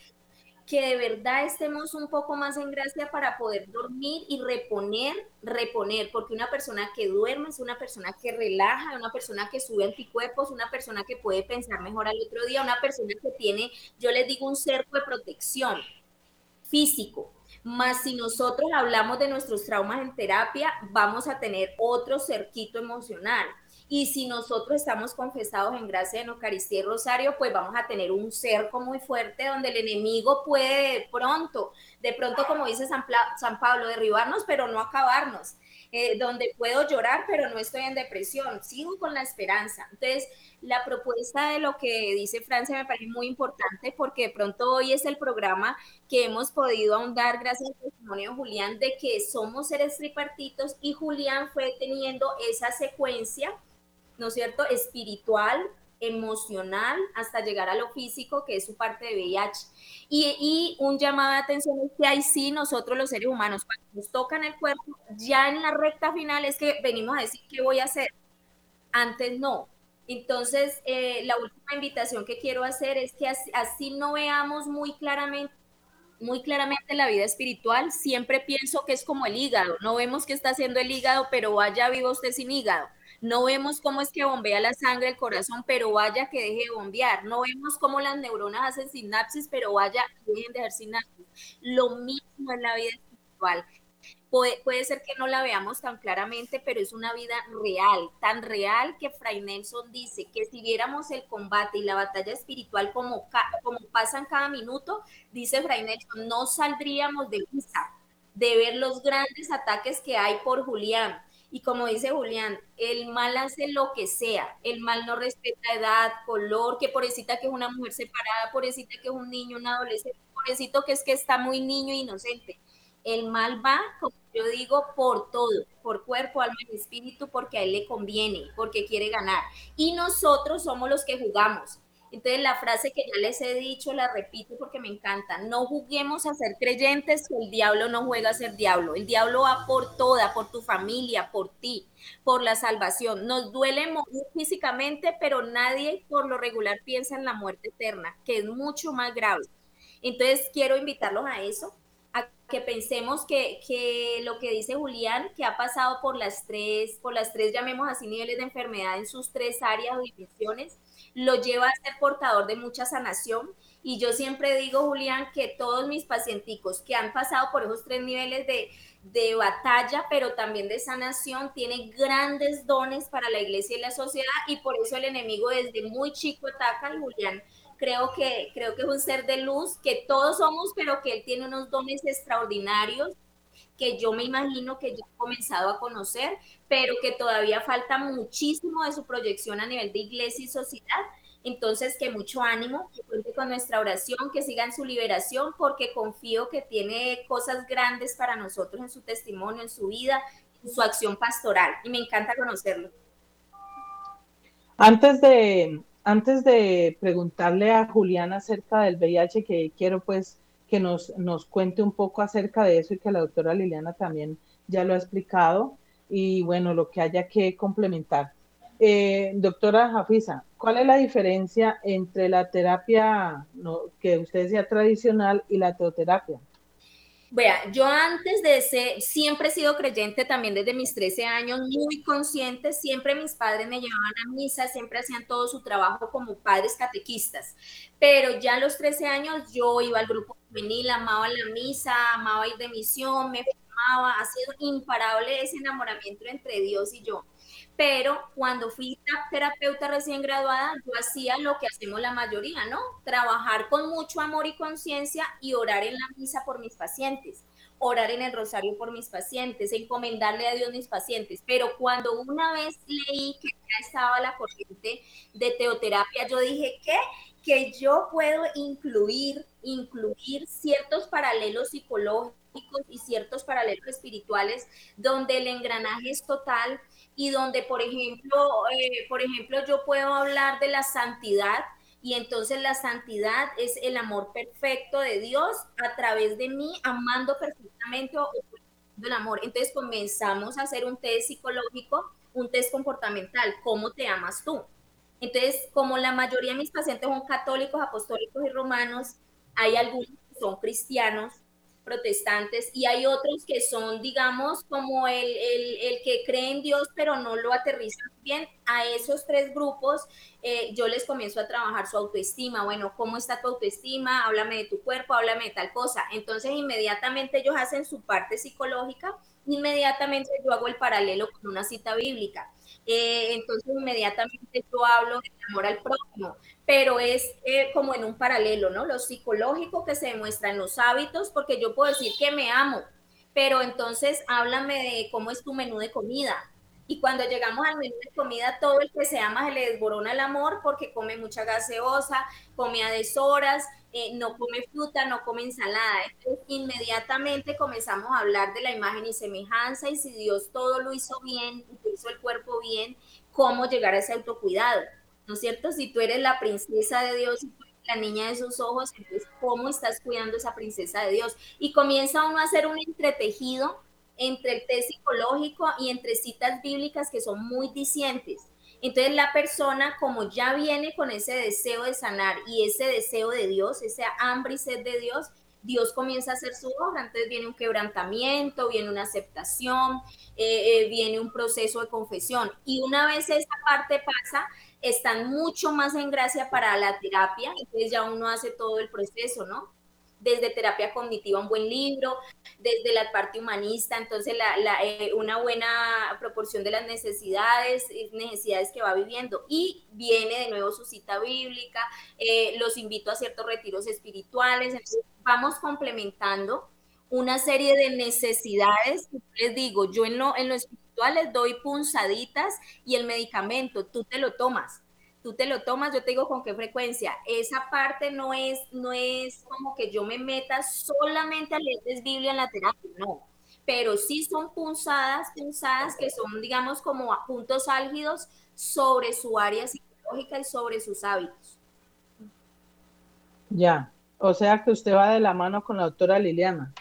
que de verdad estemos un poco más en gracia para poder dormir y reponer, reponer, porque una persona que duerme es una persona que relaja, una persona que sube anticuerpos, una persona que puede pensar mejor al otro día, una persona que tiene, yo les digo, un cerco de protección físico. Más si nosotros hablamos de nuestros traumas en terapia, vamos a tener otro cerquito emocional y si nosotros estamos confesados en gracia en Eucaristía y Rosario, pues vamos a tener un cerco muy fuerte donde el enemigo puede de pronto, de pronto como dice San, San Pablo, derribarnos, pero no acabarnos. Eh, donde puedo llorar, pero no estoy en depresión, sigo con la esperanza. Entonces, la propuesta de lo que dice Francia me parece muy importante porque de pronto hoy es el programa que hemos podido ahondar gracias al testimonio de Julián de que somos seres tripartitos y Julián fue teniendo esa secuencia ¿no es cierto?, espiritual, emocional, hasta llegar a lo físico, que es su parte de VIH. Y, un llamado de atención es que ahí sí nosotros los seres humanos, cuando nos tocan el cuerpo, ya en la recta final es que venimos a decir qué voy a hacer. Antes no. Entonces, eh, la última invitación que quiero hacer es que así, no veamos muy claramente muy claramente la vida espiritual, siempre pienso que es como el hígado, no vemos qué está haciendo el hígado, pero vaya vivo usted sin hígado. No vemos cómo es que bombea la sangre el corazón, pero vaya que deje de bombear. No vemos cómo las neuronas hacen sinapsis, pero vaya que dejen de hacer sinapsis. Lo mismo en la vida espiritual. Puede, ser que no la veamos tan claramente, pero es una vida real, tan real que Fray Nelson dice que si viéramos el combate y la batalla espiritual como, como pasan cada minuto, dice Fray Nelson, no saldríamos de vista de ver los grandes ataques que hay por Julián, y como dice Julián, el mal hace lo que sea, el mal no respeta edad, color, que pobrecita que es una mujer separada, pobrecita que es un niño, un adolescente, pobrecito que es que está muy niño e inocente. El mal va, como yo digo, por todo, por cuerpo, alma y espíritu, porque a él le conviene, porque quiere ganar. Y nosotros somos los que jugamos. Entonces la frase que ya les he dicho, la repito porque me encanta, no juguemos a ser creyentes que el diablo no juega a ser diablo, el diablo va por toda, por tu familia, por ti, por la salvación. Nos duele morir físicamente, pero nadie por lo regular piensa en la muerte eterna, que es mucho más grave. Entonces quiero invitarlos a eso, que pensemos que, que, lo que dice Julián, que ha pasado por las tres, por las tres, llamemos así, niveles de enfermedad en sus tres áreas o divisiones, lo lleva a ser portador de mucha sanación. Y yo siempre digo, Julián, que todos mis pacienticos que han pasado por esos tres niveles de, de batalla, pero también de sanación, tiene grandes dones para la iglesia y la sociedad y por eso el enemigo desde muy chico ataca y Julián creo que, creo que es un ser de luz que todos somos, pero que él tiene unos dones extraordinarios que yo me imagino que ya he comenzado a conocer, pero que todavía falta muchísimo de su proyección a nivel de iglesia y sociedad. Entonces, que mucho ánimo, que cuente con nuestra oración, que siga en su liberación, porque confío que tiene cosas grandes para nosotros en su testimonio, en su vida, en su acción pastoral. Y me encanta conocerlo. Antes de, antes de preguntarle a Juliana acerca del VIH, que quiero pues que nos, nos cuente un poco acerca de eso y que la doctora Liliana también ya lo ha explicado y bueno, lo que haya que complementar. Eh, doctora Jafisa, ¿cuál es la diferencia entre la terapia que usted decía tradicional y la teoterapia? Vea, yo antes de ser, siempre he sido creyente también desde mis 13 años, muy consciente, siempre mis padres me llevaban a misa, siempre hacían todo su trabajo como padres catequistas, pero ya a los 13 años yo iba al grupo juvenil, amaba la misa, amaba ir de misión, me formaba, ha sido imparable ese enamoramiento entre Dios y yo pero cuando fui terapeuta recién graduada, yo hacía lo que hacemos la mayoría, ¿no? Trabajar con mucho amor y conciencia y orar en la misa por mis pacientes, orar en el rosario por mis pacientes, encomendarle a Dios mis pacientes. Pero cuando una vez leí que ya estaba la corriente de teoterapia, yo dije, ¿qué? Que yo puedo incluir, incluir ciertos paralelos psicológicos y ciertos paralelos espirituales donde el engranaje es total y donde, por ejemplo, eh, por ejemplo, yo puedo hablar de la santidad y entonces la santidad es el amor perfecto de Dios a través de mí, amando perfectamente el amor. Entonces comenzamos a hacer un test psicológico, un test comportamental, ¿cómo te amas tú? Entonces, como la mayoría de mis pacientes son católicos, apostólicos y romanos, hay algunos que son cristianos, protestantes y hay otros que son, digamos, como el, el, que cree en Dios pero no lo aterrizan bien. A esos tres grupos eh, yo les comienzo a trabajar su autoestima. Bueno, ¿cómo está tu autoestima? Háblame de tu cuerpo, háblame de tal cosa. Entonces inmediatamente ellos hacen su parte psicológica, inmediatamente yo hago el paralelo con una cita bíblica. Eh, entonces inmediatamente yo hablo del amor al prójimo, pero es eh, como en un paralelo, ¿no? Lo psicológico que se demuestra en los hábitos, porque yo puedo decir que me amo, pero entonces háblame de cómo es tu menú de comida. Y cuando llegamos al menú de comida, todo el que se ama se le desborona el amor porque come mucha gaseosa, come a deshoras, eh, no come fruta, no come ensalada. Entonces, inmediatamente comenzamos a hablar de la imagen y semejanza y si Dios todo lo hizo bien, hizo el cuerpo bien, cómo llegar a ese autocuidado. ¿No es cierto? Si tú eres la princesa de Dios y la niña de sus ojos, entonces, ¿cómo estás cuidando esa princesa de Dios? Y comienza uno a hacer un entretejido entre el test psicológico y entre citas bíblicas que son muy dicientes entonces la persona como ya viene con ese deseo de sanar y ese deseo de Dios, ese hambre y sed de Dios, Dios comienza a hacer su obra, entonces viene un quebrantamiento, viene una aceptación, eh, eh, viene un proceso de confesión. Y una vez esta parte pasa, están mucho más en gracia para la terapia, entonces ya uno hace todo el proceso, ¿no? Desde terapia cognitiva un buen libro, desde la parte humanista, entonces la, eh, una buena proporción de las necesidades, necesidades que va viviendo. Y viene de nuevo su cita bíblica, eh, los invito a ciertos retiros espirituales, entonces vamos complementando una serie de necesidades. Les digo, yo en lo, en lo espiritual les doy punzaditas y el medicamento, tú te lo tomas tú te lo tomas, yo te digo con qué frecuencia. Esa parte no es, no es como que yo me meta solamente a leer Biblia en la terapia, no. Pero sí son punzadas, punzadas que son, digamos, como puntos álgidos sobre su área psicológica y sobre sus hábitos. Ya, o sea que usted va de la mano con la doctora Liliana.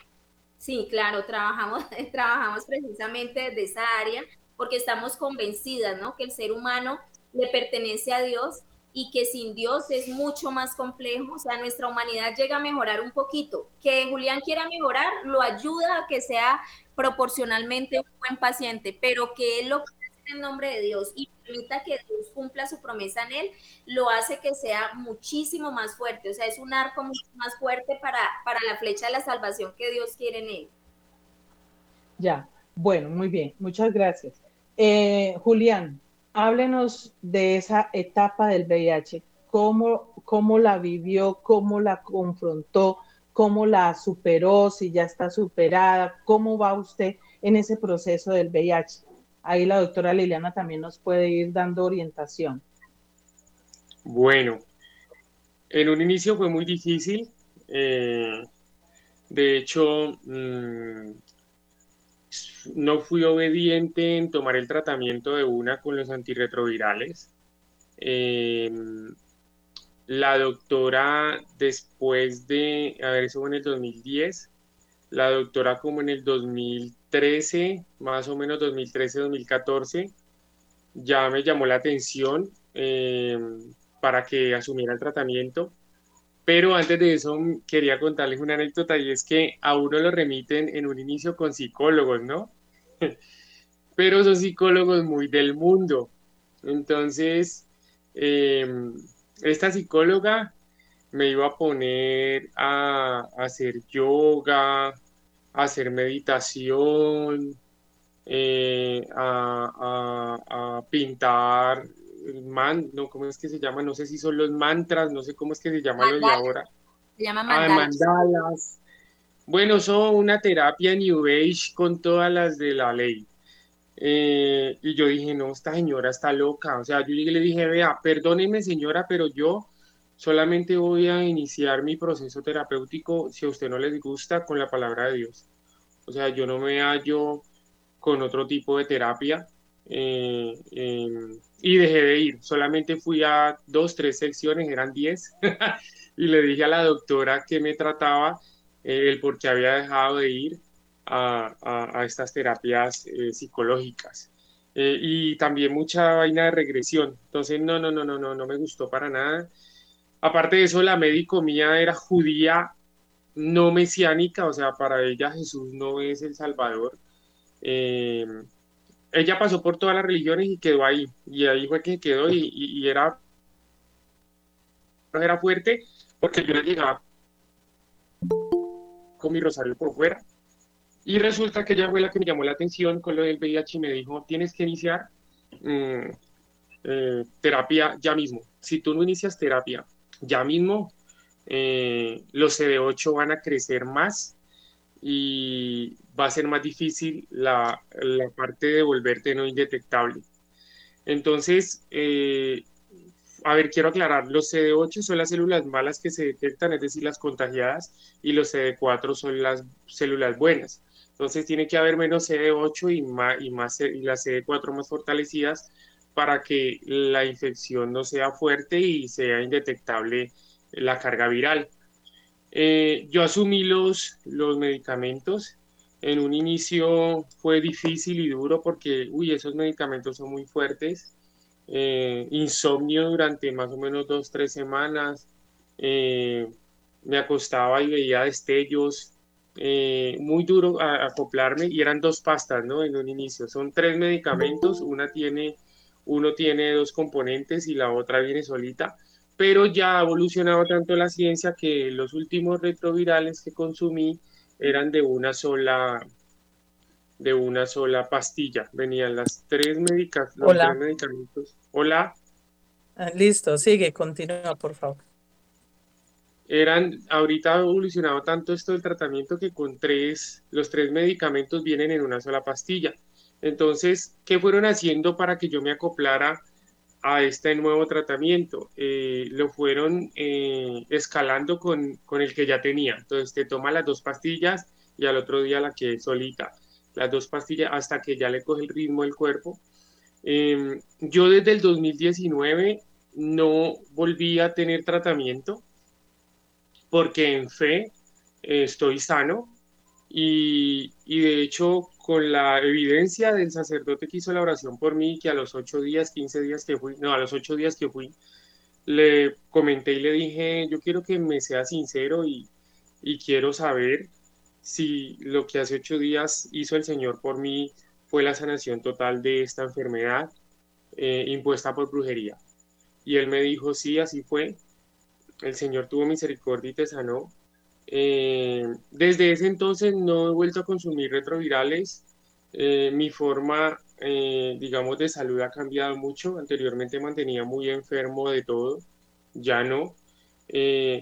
Sí, claro, trabajamos, trabajamos precisamente desde esa área porque estamos convencidas, ¿no? Que el ser humano le pertenece a Dios y que sin Dios es mucho más complejo, o sea, nuestra humanidad llega a mejorar un poquito. Que Julián quiera mejorar lo ayuda a que sea proporcionalmente un buen paciente, pero que él lo hace en nombre de Dios y permita que Dios cumpla su promesa en él, lo hace que sea muchísimo más fuerte, o sea, es un arco mucho más fuerte para, para la flecha de la salvación que Dios quiere en él. Ya, bueno, muy bien, muchas gracias. Eh, Julián, háblenos de esa etapa del VIH, cómo, cómo la vivió, cómo la confrontó, cómo la superó, si ya está superada, cómo va usted en ese proceso del VIH. Ahí la doctora Liliana también nos puede ir dando orientación. Bueno, en un inicio fue muy difícil. Eh, de hecho, mm, no fui obediente en tomar el tratamiento de una con los antirretrovirales. Em, la doctora, después de, a ver, eso fue en el 2010, la doctora como en el 2013, más o menos 2013-2014, ya me llamó la atención em, para que asumiera el tratamiento. Pero antes de eso quería contarles una anécdota y es que a uno lo remiten en un inicio con psicólogos, ¿no? Pero son psicólogos muy del mundo. Entonces, em, esta psicóloga me iba a poner a, hacer yoga, a hacer meditación, eh, a, a, pintar man, no, ¿cómo es que se llama? No sé si son los mantras, no sé cómo es que se llama lo de ahora. Se llama ah, mandalas. Bueno, son una terapia New Age con todas las de la ley. Eh, y yo dije, no, esta señora está loca. O sea, yo le dije, vea, perdóneme señora, pero yo solamente voy a iniciar mi proceso terapéutico si a usted no les gusta con la palabra de Dios. O sea, yo no me hallo con otro tipo de terapia. Eh, y dejé de ir. Solamente fui a dos, tres secciones, eran diez, y le dije a la doctora que me trataba eh, el por qué había dejado de ir a, a, estas terapias eh, psicológicas. Eh, y también mucha vaina de regresión. Entonces, no, no, no, no, no, no me gustó para nada. Aparte de eso, la médico mía era judía, no mesiánica, o sea, para ella Jesús no es el Salvador. Ella pasó por todas las religiones y quedó ahí. Y ahí fue que quedó y, y, era, era fuerte porque yo le llegaba con mi rosario por fuera. Y resulta que ella fue la que me llamó la atención con lo del VIH y me dijo, tienes que iniciar mm, eh, terapia ya mismo. Si tú no inicias terapia ya mismo, eh, los CD8 van a crecer más y va a ser más difícil la, la parte de volverte no indetectable. Entonces, eh, a ver, quiero aclarar, los CD8 son las células malas que se detectan, es decir, las contagiadas, y los CD4 son las células buenas. Entonces, tiene que haber menos CD8 y, más, y, más, y las CD4 más fortalecidas para que la infección no sea fuerte y sea indetectable la carga viral. Eh, yo asumí los, los medicamentos. En un inicio fue difícil y duro porque, uy, esos medicamentos son muy fuertes. Eh, insomnio durante más o menos dos, tres semanas. Eh, me acostaba y veía destellos. muy duro acoplarme y eran dos pastas, ¿no? En un inicio. Son tres medicamentos. Una tiene, uno tiene dos componentes y la otra viene solita pero ya ha evolucionado tanto la ciencia que los últimos retrovirales que consumí eran de una sola de una sola pastilla. Venían las tres, médicas, los tres medicamentos. Hola. Ah, listo, sigue, continúa, por favor. Eran, ahorita ha evolucionado tanto esto del tratamiento que con tres, los tres medicamentos vienen en una sola pastilla. Entonces, ¿qué fueron haciendo para que yo me acoplara a este nuevo tratamiento. Eh, lo fueron eh, escalando con, con, el que ya tenía. Entonces te toma las dos pastillas y al otro día la que solita. Las dos pastillas hasta que ya le coge el ritmo del cuerpo. Em, yo desde el 2019 no volví a tener tratamiento porque en fe eh, estoy sano y, y de hecho con la evidencia del sacerdote que hizo la oración por mí, que a los ocho días, quince días que fui, no, a los ocho días que fui, le comenté y le dije, yo quiero que me sea sincero y, y quiero saber si lo que hace ocho días hizo el Señor por mí fue la sanación total de esta enfermedad eh, impuesta por brujería. Y él me dijo, sí, así fue. El Señor tuvo misericordia y te sanó. Eh, desde ese entonces no he vuelto a consumir retrovirales. Eh, mi forma, eh, digamos, de salud ha cambiado mucho. Anteriormente mantenía muy enfermo de todo, ya no.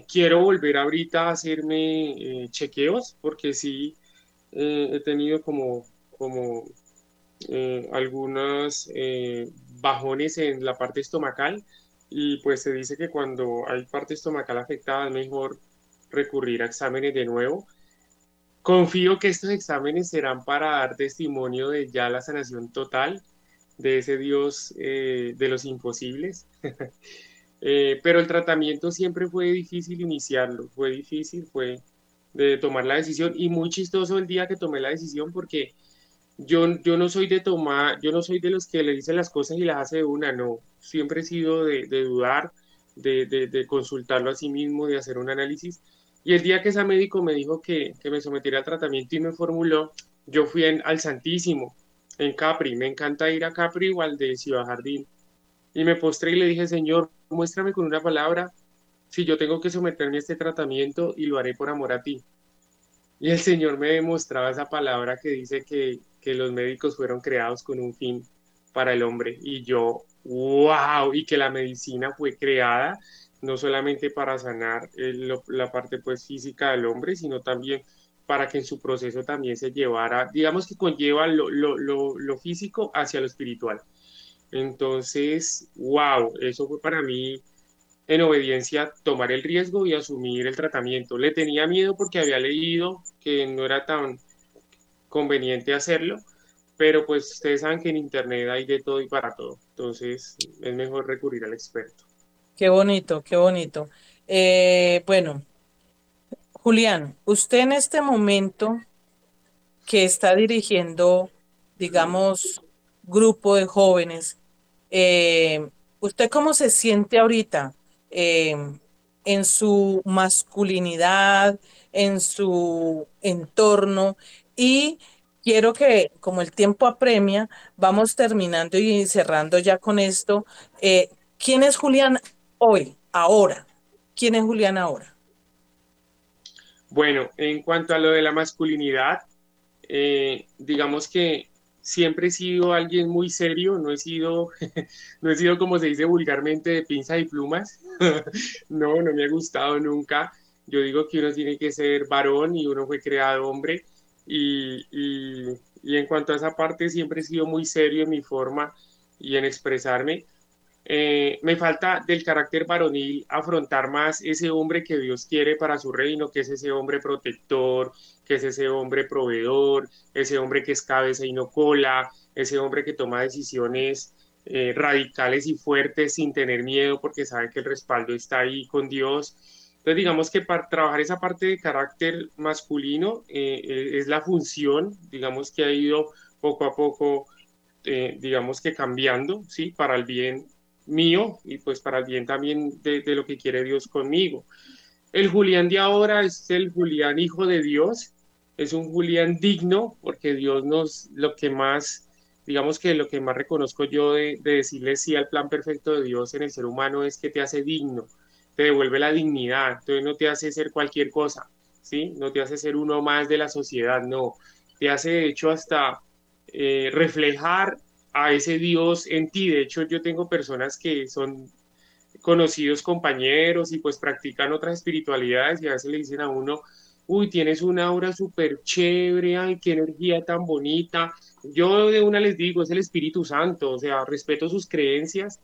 quiero volver ahorita a hacerme chequeos porque sí he tenido como, como algunos bajones en la parte estomacal y pues se dice que cuando hay parte estomacal afectada es mejor recurrir a exámenes de nuevo. Confío que estos exámenes serán para dar testimonio de ya la sanación total de ese Dios eh, de los imposibles. Eh, pero el tratamiento siempre fue difícil iniciarlo, fue difícil, fue de tomar la decisión y muy chistoso el día que tomé la decisión porque yo, yo no soy de tomar, yo no soy de los que le dicen las cosas y las hace de una, no, siempre he sido de, dudar, de, de, consultarlo a sí mismo, de hacer un análisis y el día que ese médico me dijo que, me sometiera al tratamiento y me formuló, yo fui al Santísimo, en Capri. Me encanta ir a Capri o al de Ciudad Jardín. Y me postré y le dije, Señor, muéstrame con una palabra si yo tengo que someterme a este tratamiento y lo haré por amor a ti. Y el Señor me demostraba esa palabra que dice que, que los médicos fueron creados con un fin para el hombre. Y yo, wow, y que la medicina fue creada no solamente para sanar eh, la parte pues física del hombre, sino también para que en su proceso también se llevara, digamos que conlleva lo, lo, lo, físico hacia lo espiritual. Entonces, wow, eso fue para mí en obediencia tomar el riesgo y asumir el tratamiento. Le tenía miedo porque había leído que no era tan conveniente hacerlo, pero pues ustedes saben que en Internet hay de todo y para todo. Entonces, es mejor recurrir al experto. Qué bonito, qué bonito. Eh, bueno, Julián, usted en este momento que está dirigiendo, digamos, grupo de jóvenes, eh, ¿usted cómo se siente ahorita eh, en su masculinidad, en su entorno? Y quiero que, como el tiempo apremia, vamos terminando y cerrando ya con esto. ¿Quién es Julián hoy, ahora? ¿Quién es Julián ahora? Bueno, en cuanto a lo de la masculinidad, eh, digamos que siempre he sido alguien muy serio, no he sido, no he sido como se dice vulgarmente de pinza y plumas, no, no me ha gustado nunca. Yo digo que uno tiene que ser varón y uno fue creado hombre y, y en cuanto a esa parte siempre he sido muy serio en mi forma y en expresarme. Eh, me falta del carácter varonil afrontar más ese hombre que Dios quiere para su reino, que es ese hombre protector, que es ese hombre proveedor, ese hombre que es cabeza y no cola, ese hombre que toma decisiones eh, radicales y fuertes sin tener miedo porque sabe que el respaldo está ahí con Dios. Entonces digamos que para trabajar esa parte de carácter masculino eh, es la función, digamos que ha ido poco a poco digamos que cambiando, ¿sí? Para el bien mío y pues para el bien también de, lo que quiere Dios conmigo. El Julián de ahora es el Julián hijo de Dios, es un Julián digno porque Dios nos, lo que más, digamos que lo que más reconozco yo de, decirle sí al plan perfecto de Dios en el ser humano es que te hace digno, te devuelve la dignidad, entonces no te hace ser cualquier cosa, ¿sí? No te hace ser uno más de la sociedad, no, te hace de hecho hasta eh, reflejar a ese Dios en ti. De hecho, yo tengo personas que son conocidos compañeros y pues practican otras espiritualidades y a veces le dicen a uno, uy, tienes una aura súper chévere, ay, qué energía tan bonita. Yo de una les digo, es el Espíritu Santo, o sea, respeto sus creencias,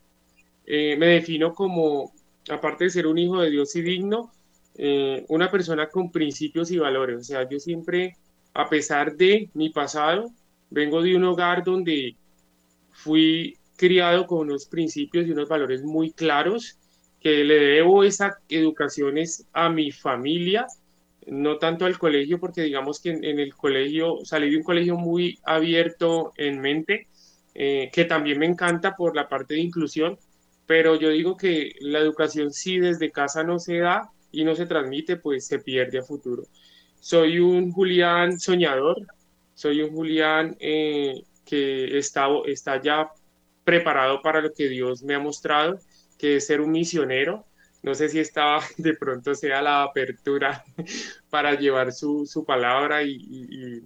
eh, me defino como, aparte de ser un hijo de Dios y digno, eh, una persona con principios y valores. O sea, yo siempre, a pesar de mi pasado, vengo de un hogar donde fui criado con unos principios y unos valores muy claros que le debo esa educación es a mi familia, no tanto al colegio, porque digamos que en, el colegio salí de un colegio muy abierto en mente, eh, que también me encanta por la parte de inclusión, pero yo digo que la educación si desde casa no se da y no se transmite, pues se pierde a futuro. Soy un Julián soñador, soy un Julián eh, que está, está ya preparado para lo que Dios me ha mostrado, que es ser un misionero, no sé si estaba de pronto sea la apertura para llevar su, palabra y,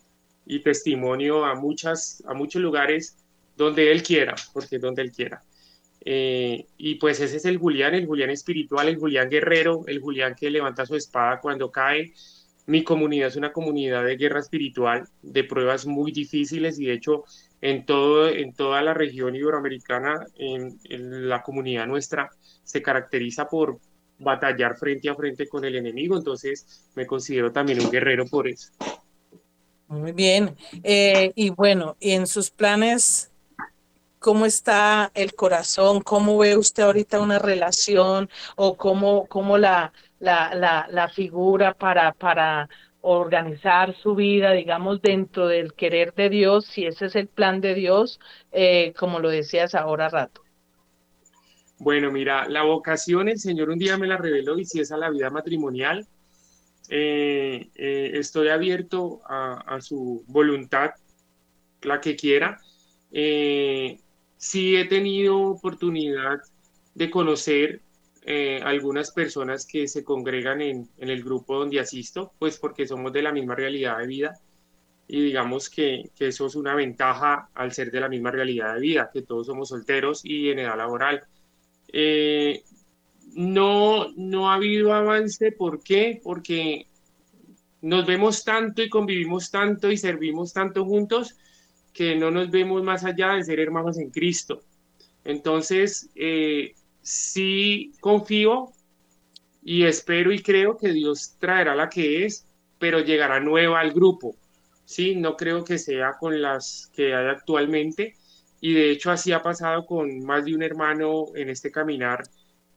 testimonio a, muchas, a muchos lugares donde él quiera, porque donde él quiera. Eh, y pues ese es el Julián, el Julián espiritual, el Julián guerrero, el Julián que levanta su espada cuando cae. Mi comunidad es una comunidad de guerra espiritual, de pruebas muy difíciles y de hecho en, todo, en toda la región iberoamericana, en, la comunidad nuestra se caracteriza por batallar frente a frente con el enemigo, entonces me considero también un guerrero por eso. Muy bien. Eh, y bueno, en sus planes cómo está el corazón, cómo ve usted ahorita una relación o cómo, cómo la, la, la, figura para, para organizar su vida, digamos, dentro del querer de Dios, si ese es el plan de Dios, eh, como lo decías ahora rato. Bueno, mira, la vocación el Señor un día me la reveló y si es a la vida matrimonial, eh, eh, estoy abierto a, su voluntad, la que quiera. Sí he tenido oportunidad de conocer eh, algunas personas que se congregan en, el grupo donde asisto, pues porque somos de la misma realidad de vida y digamos que, eso es una ventaja al ser de la misma realidad de vida, que todos somos solteros y en edad laboral. Eh, no, no ha habido avance, ¿por qué? Porque nos vemos tanto y convivimos tanto y servimos tanto juntos que no nos vemos más allá de ser hermanos en Cristo. Entonces, eh, sí confío y espero y creo que Dios traerá la que es, pero llegará nueva al grupo. Sí, no creo que sea con las que hay actualmente. Y de hecho así ha pasado con más de un hermano en este caminar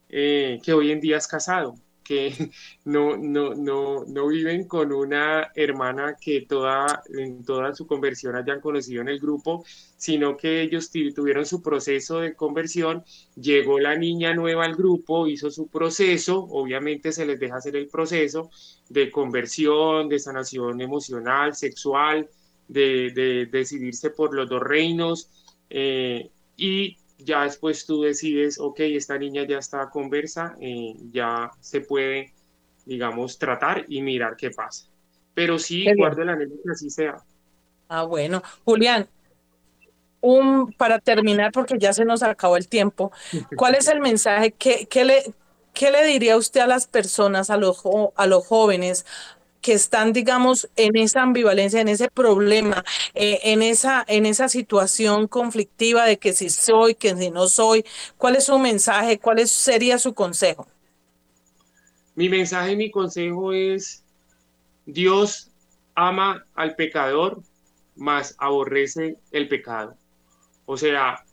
eh, que hoy en día es casado que no, no, no, no viven con una hermana que toda, en toda su conversión hayan conocido en el grupo, sino que ellos tuvieron su proceso de conversión, llegó la niña nueva al grupo, hizo su proceso, obviamente se les deja hacer el proceso de conversión, de sanación emocional, sexual, de, decidirse por los dos reinos. Eh, y ya después tú decides, ok, esta niña ya está conversa, eh, ya se puede, digamos, tratar y mirar qué pasa. Pero sí, guardo el anhelo que así sea. Ah, bueno. Julián, un, para terminar, porque ya se nos acabó el tiempo, ¿cuál es el mensaje? ¿Qué, qué le, qué le diría usted a las personas, a los, a los jóvenes, que están, digamos, en esa ambivalencia, en ese problema, eh, en, esa, en esa situación conflictiva de que si soy, que si no soy, ¿cuál es su mensaje? ¿Cuál sería su consejo? Mi mensaje mi consejo es, Dios ama al pecador, mas aborrece el pecado. O sea,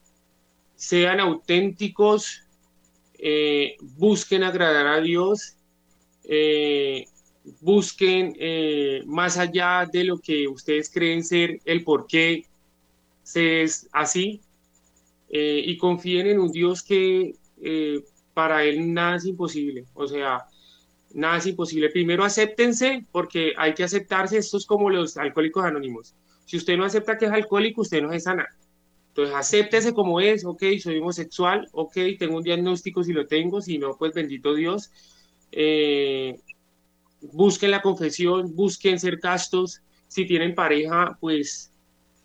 sean auténticos, eh, busquen agradar a Dios, eh, busquen eh, más allá de lo que ustedes creen ser el por qué se es así eh, y confíen en un Dios que eh, para él nada es imposible, o sea, nada es imposible. Primero acéptense porque hay que aceptarse, esto es como los alcohólicos anónimos. Si usted no acepta que es alcohólico, usted no es sana. Entonces, acéptese como es, ok, soy homosexual, ok, tengo un diagnóstico si lo tengo, si no, pues bendito Dios. Busquen la confesión, busquen ser castos, si tienen pareja, pues,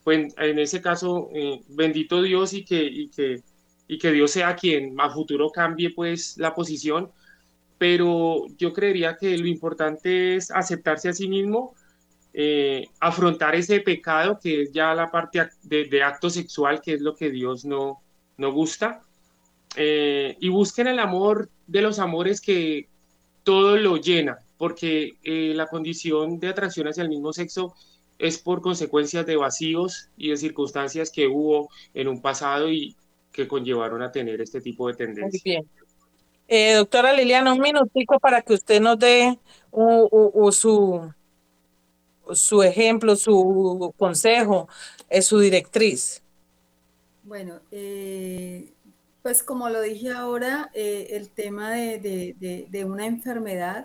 pues en ese caso, eh, bendito Dios y que, y, que, y que Dios sea quien a futuro cambie pues la posición, pero yo creería que lo importante es aceptarse a sí mismo, eh, afrontar ese pecado que es ya la parte de, acto sexual, que es lo que Dios no, no gusta, eh, y busquen el amor de los amores que todo lo llena, porque eh, la condición de atracción hacia el mismo sexo es por consecuencias de vacíos y de circunstancias que hubo en un pasado y que conllevaron a tener este tipo de tendencias. Muy bien. Eh, doctora Liliana, un minutico para que usted nos dé su, su ejemplo, su consejo, es su directriz. Bueno, eh, pues como lo dije ahora, el tema de, de una enfermedad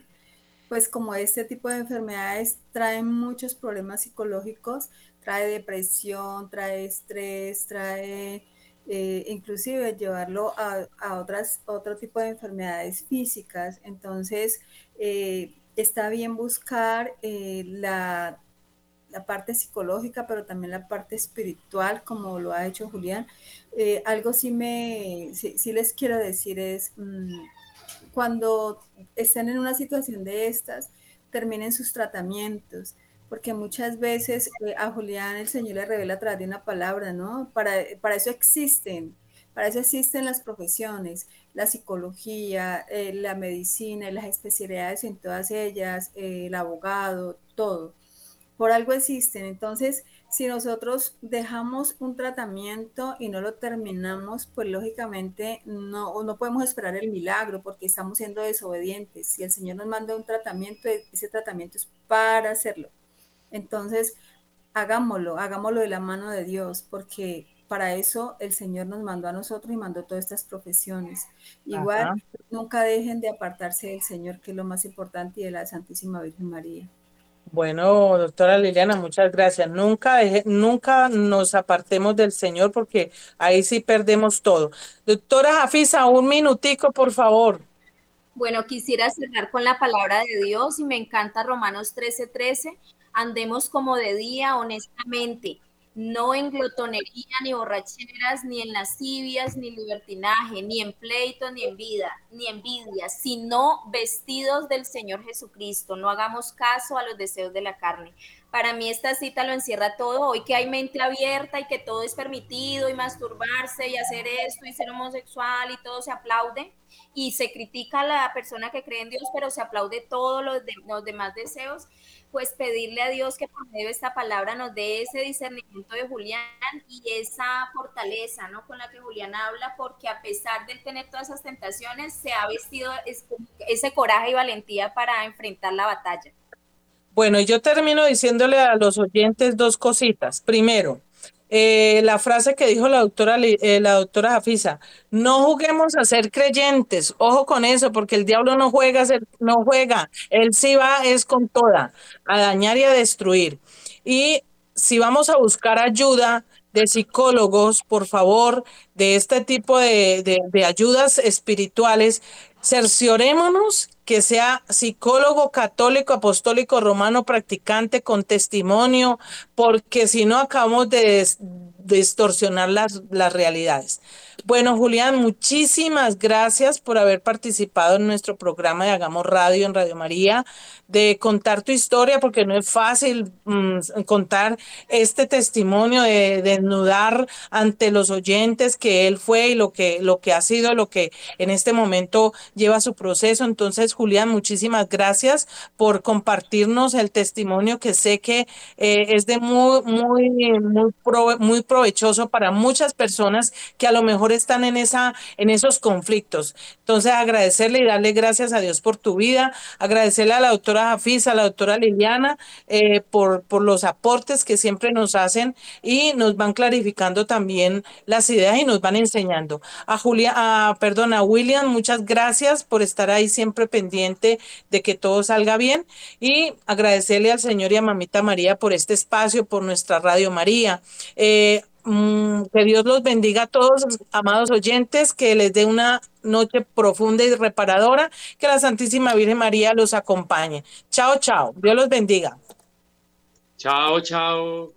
pues como este tipo de enfermedades traen muchos problemas psicológicos, trae depresión, trae estrés, trae eh, inclusive llevarlo a, otras, otro tipo de enfermedades físicas. Entonces, eh, está bien buscar eh, la, la, parte psicológica, pero también la parte espiritual, como lo ha hecho Julián. algo sí, me, sí, les quiero decir es, mm, cuando estén en una situación de estas, terminen sus tratamientos porque muchas veces eh, a Julián el Señor le revela a través de una palabra, ¿no? Para, para eso existen, para eso existen las profesiones, la psicología, eh, la medicina, las especialidades en todas ellas, eh, el abogado, todo. Por algo existen. Entonces, si nosotros dejamos un tratamiento y no lo terminamos, pues lógicamente no, no podemos esperar el milagro porque estamos siendo desobedientes. Si el Señor nos manda un tratamiento, ese tratamiento es para hacerlo. Entonces, hagámoslo, hagámoslo de la mano de Dios, porque para eso el Señor nos mandó a nosotros y mandó todas estas profesiones. Igual, nunca dejen de apartarse del Señor, que es lo más importante, y de la Santísima Virgen María. Bueno, doctora Liliana, muchas gracias. Nunca, nunca nos apartemos del Señor porque ahí sí perdemos todo. Doctora Jafisa, un minutico, por favor. Bueno, quisiera cerrar con la palabra de Dios y me encanta Romanos 13:13. 13 andemos como de día honestamente, no en glotonería, ni borracheras, ni en lascivias, ni libertinaje, ni en pleito, ni en vida, ni envidia, sino vestidos del Señor Jesucristo. No hagamos caso a los deseos de la carne. Para mí esta cita lo encierra todo. Hoy que hay mente abierta y que todo es permitido y masturbarse y hacer esto y ser homosexual y todo se aplaude y se critica a la persona que cree en Dios, pero se aplaude todos los, los demás deseos pues pedirle a Dios que por medio de esta palabra nos dé ese discernimiento de Julián y esa fortaleza, ¿no? Con la que Julián habla, porque a pesar de tener todas esas tentaciones, se ha vestido ese coraje y valentía para enfrentar la batalla. Bueno, yo termino diciéndole a los oyentes dos cositas. Primero, eh, la frase que dijo la doctora, eh, la doctora Jafisa, no juguemos a ser creyentes, ojo con eso, porque el diablo no juega, no juega, él sí va, es con toda, a dañar y a destruir. Y si vamos a buscar ayuda de psicólogos, por favor, de este tipo de, de ayudas espirituales, cerciorémonos que sea psicólogo católico, apostólico, romano, practicante con testimonio, porque si no acabamos de distorsionar las, las realidades. Bueno, Julián, muchísimas gracias por haber participado en nuestro programa de Hagamos Radio en Radio María, de contar tu historia, porque no es fácil mm, contar este testimonio, de, desnudar ante los oyentes que él fue y lo que, lo que ha sido, lo que en este momento lleva su proceso. Entonces, Julián, muchísimas gracias por compartirnos el testimonio que sé que eh, es de muy, muy, muy, muy provechoso para muchas personas que a lo mejor están en, esa, en esos conflictos. Entonces, agradecerle y darle gracias a Dios por tu vida, agradecerle a la doctora Jafisa, a la doctora Liliana, eh, por, por los aportes que siempre nos hacen y nos van clarificando también las ideas y nos van enseñando. A Julia, a, perdón, a William, muchas gracias por estar ahí siempre pendiente de que todo salga bien y agradecerle al Señor y a Mamita María por este espacio, por nuestra Radio María. Eh, Mm, que Dios los bendiga a todos, amados oyentes, que les dé una noche profunda y reparadora, que la Santísima Virgen María los acompañe. Chao, chao. Dios los bendiga. Chao, chao.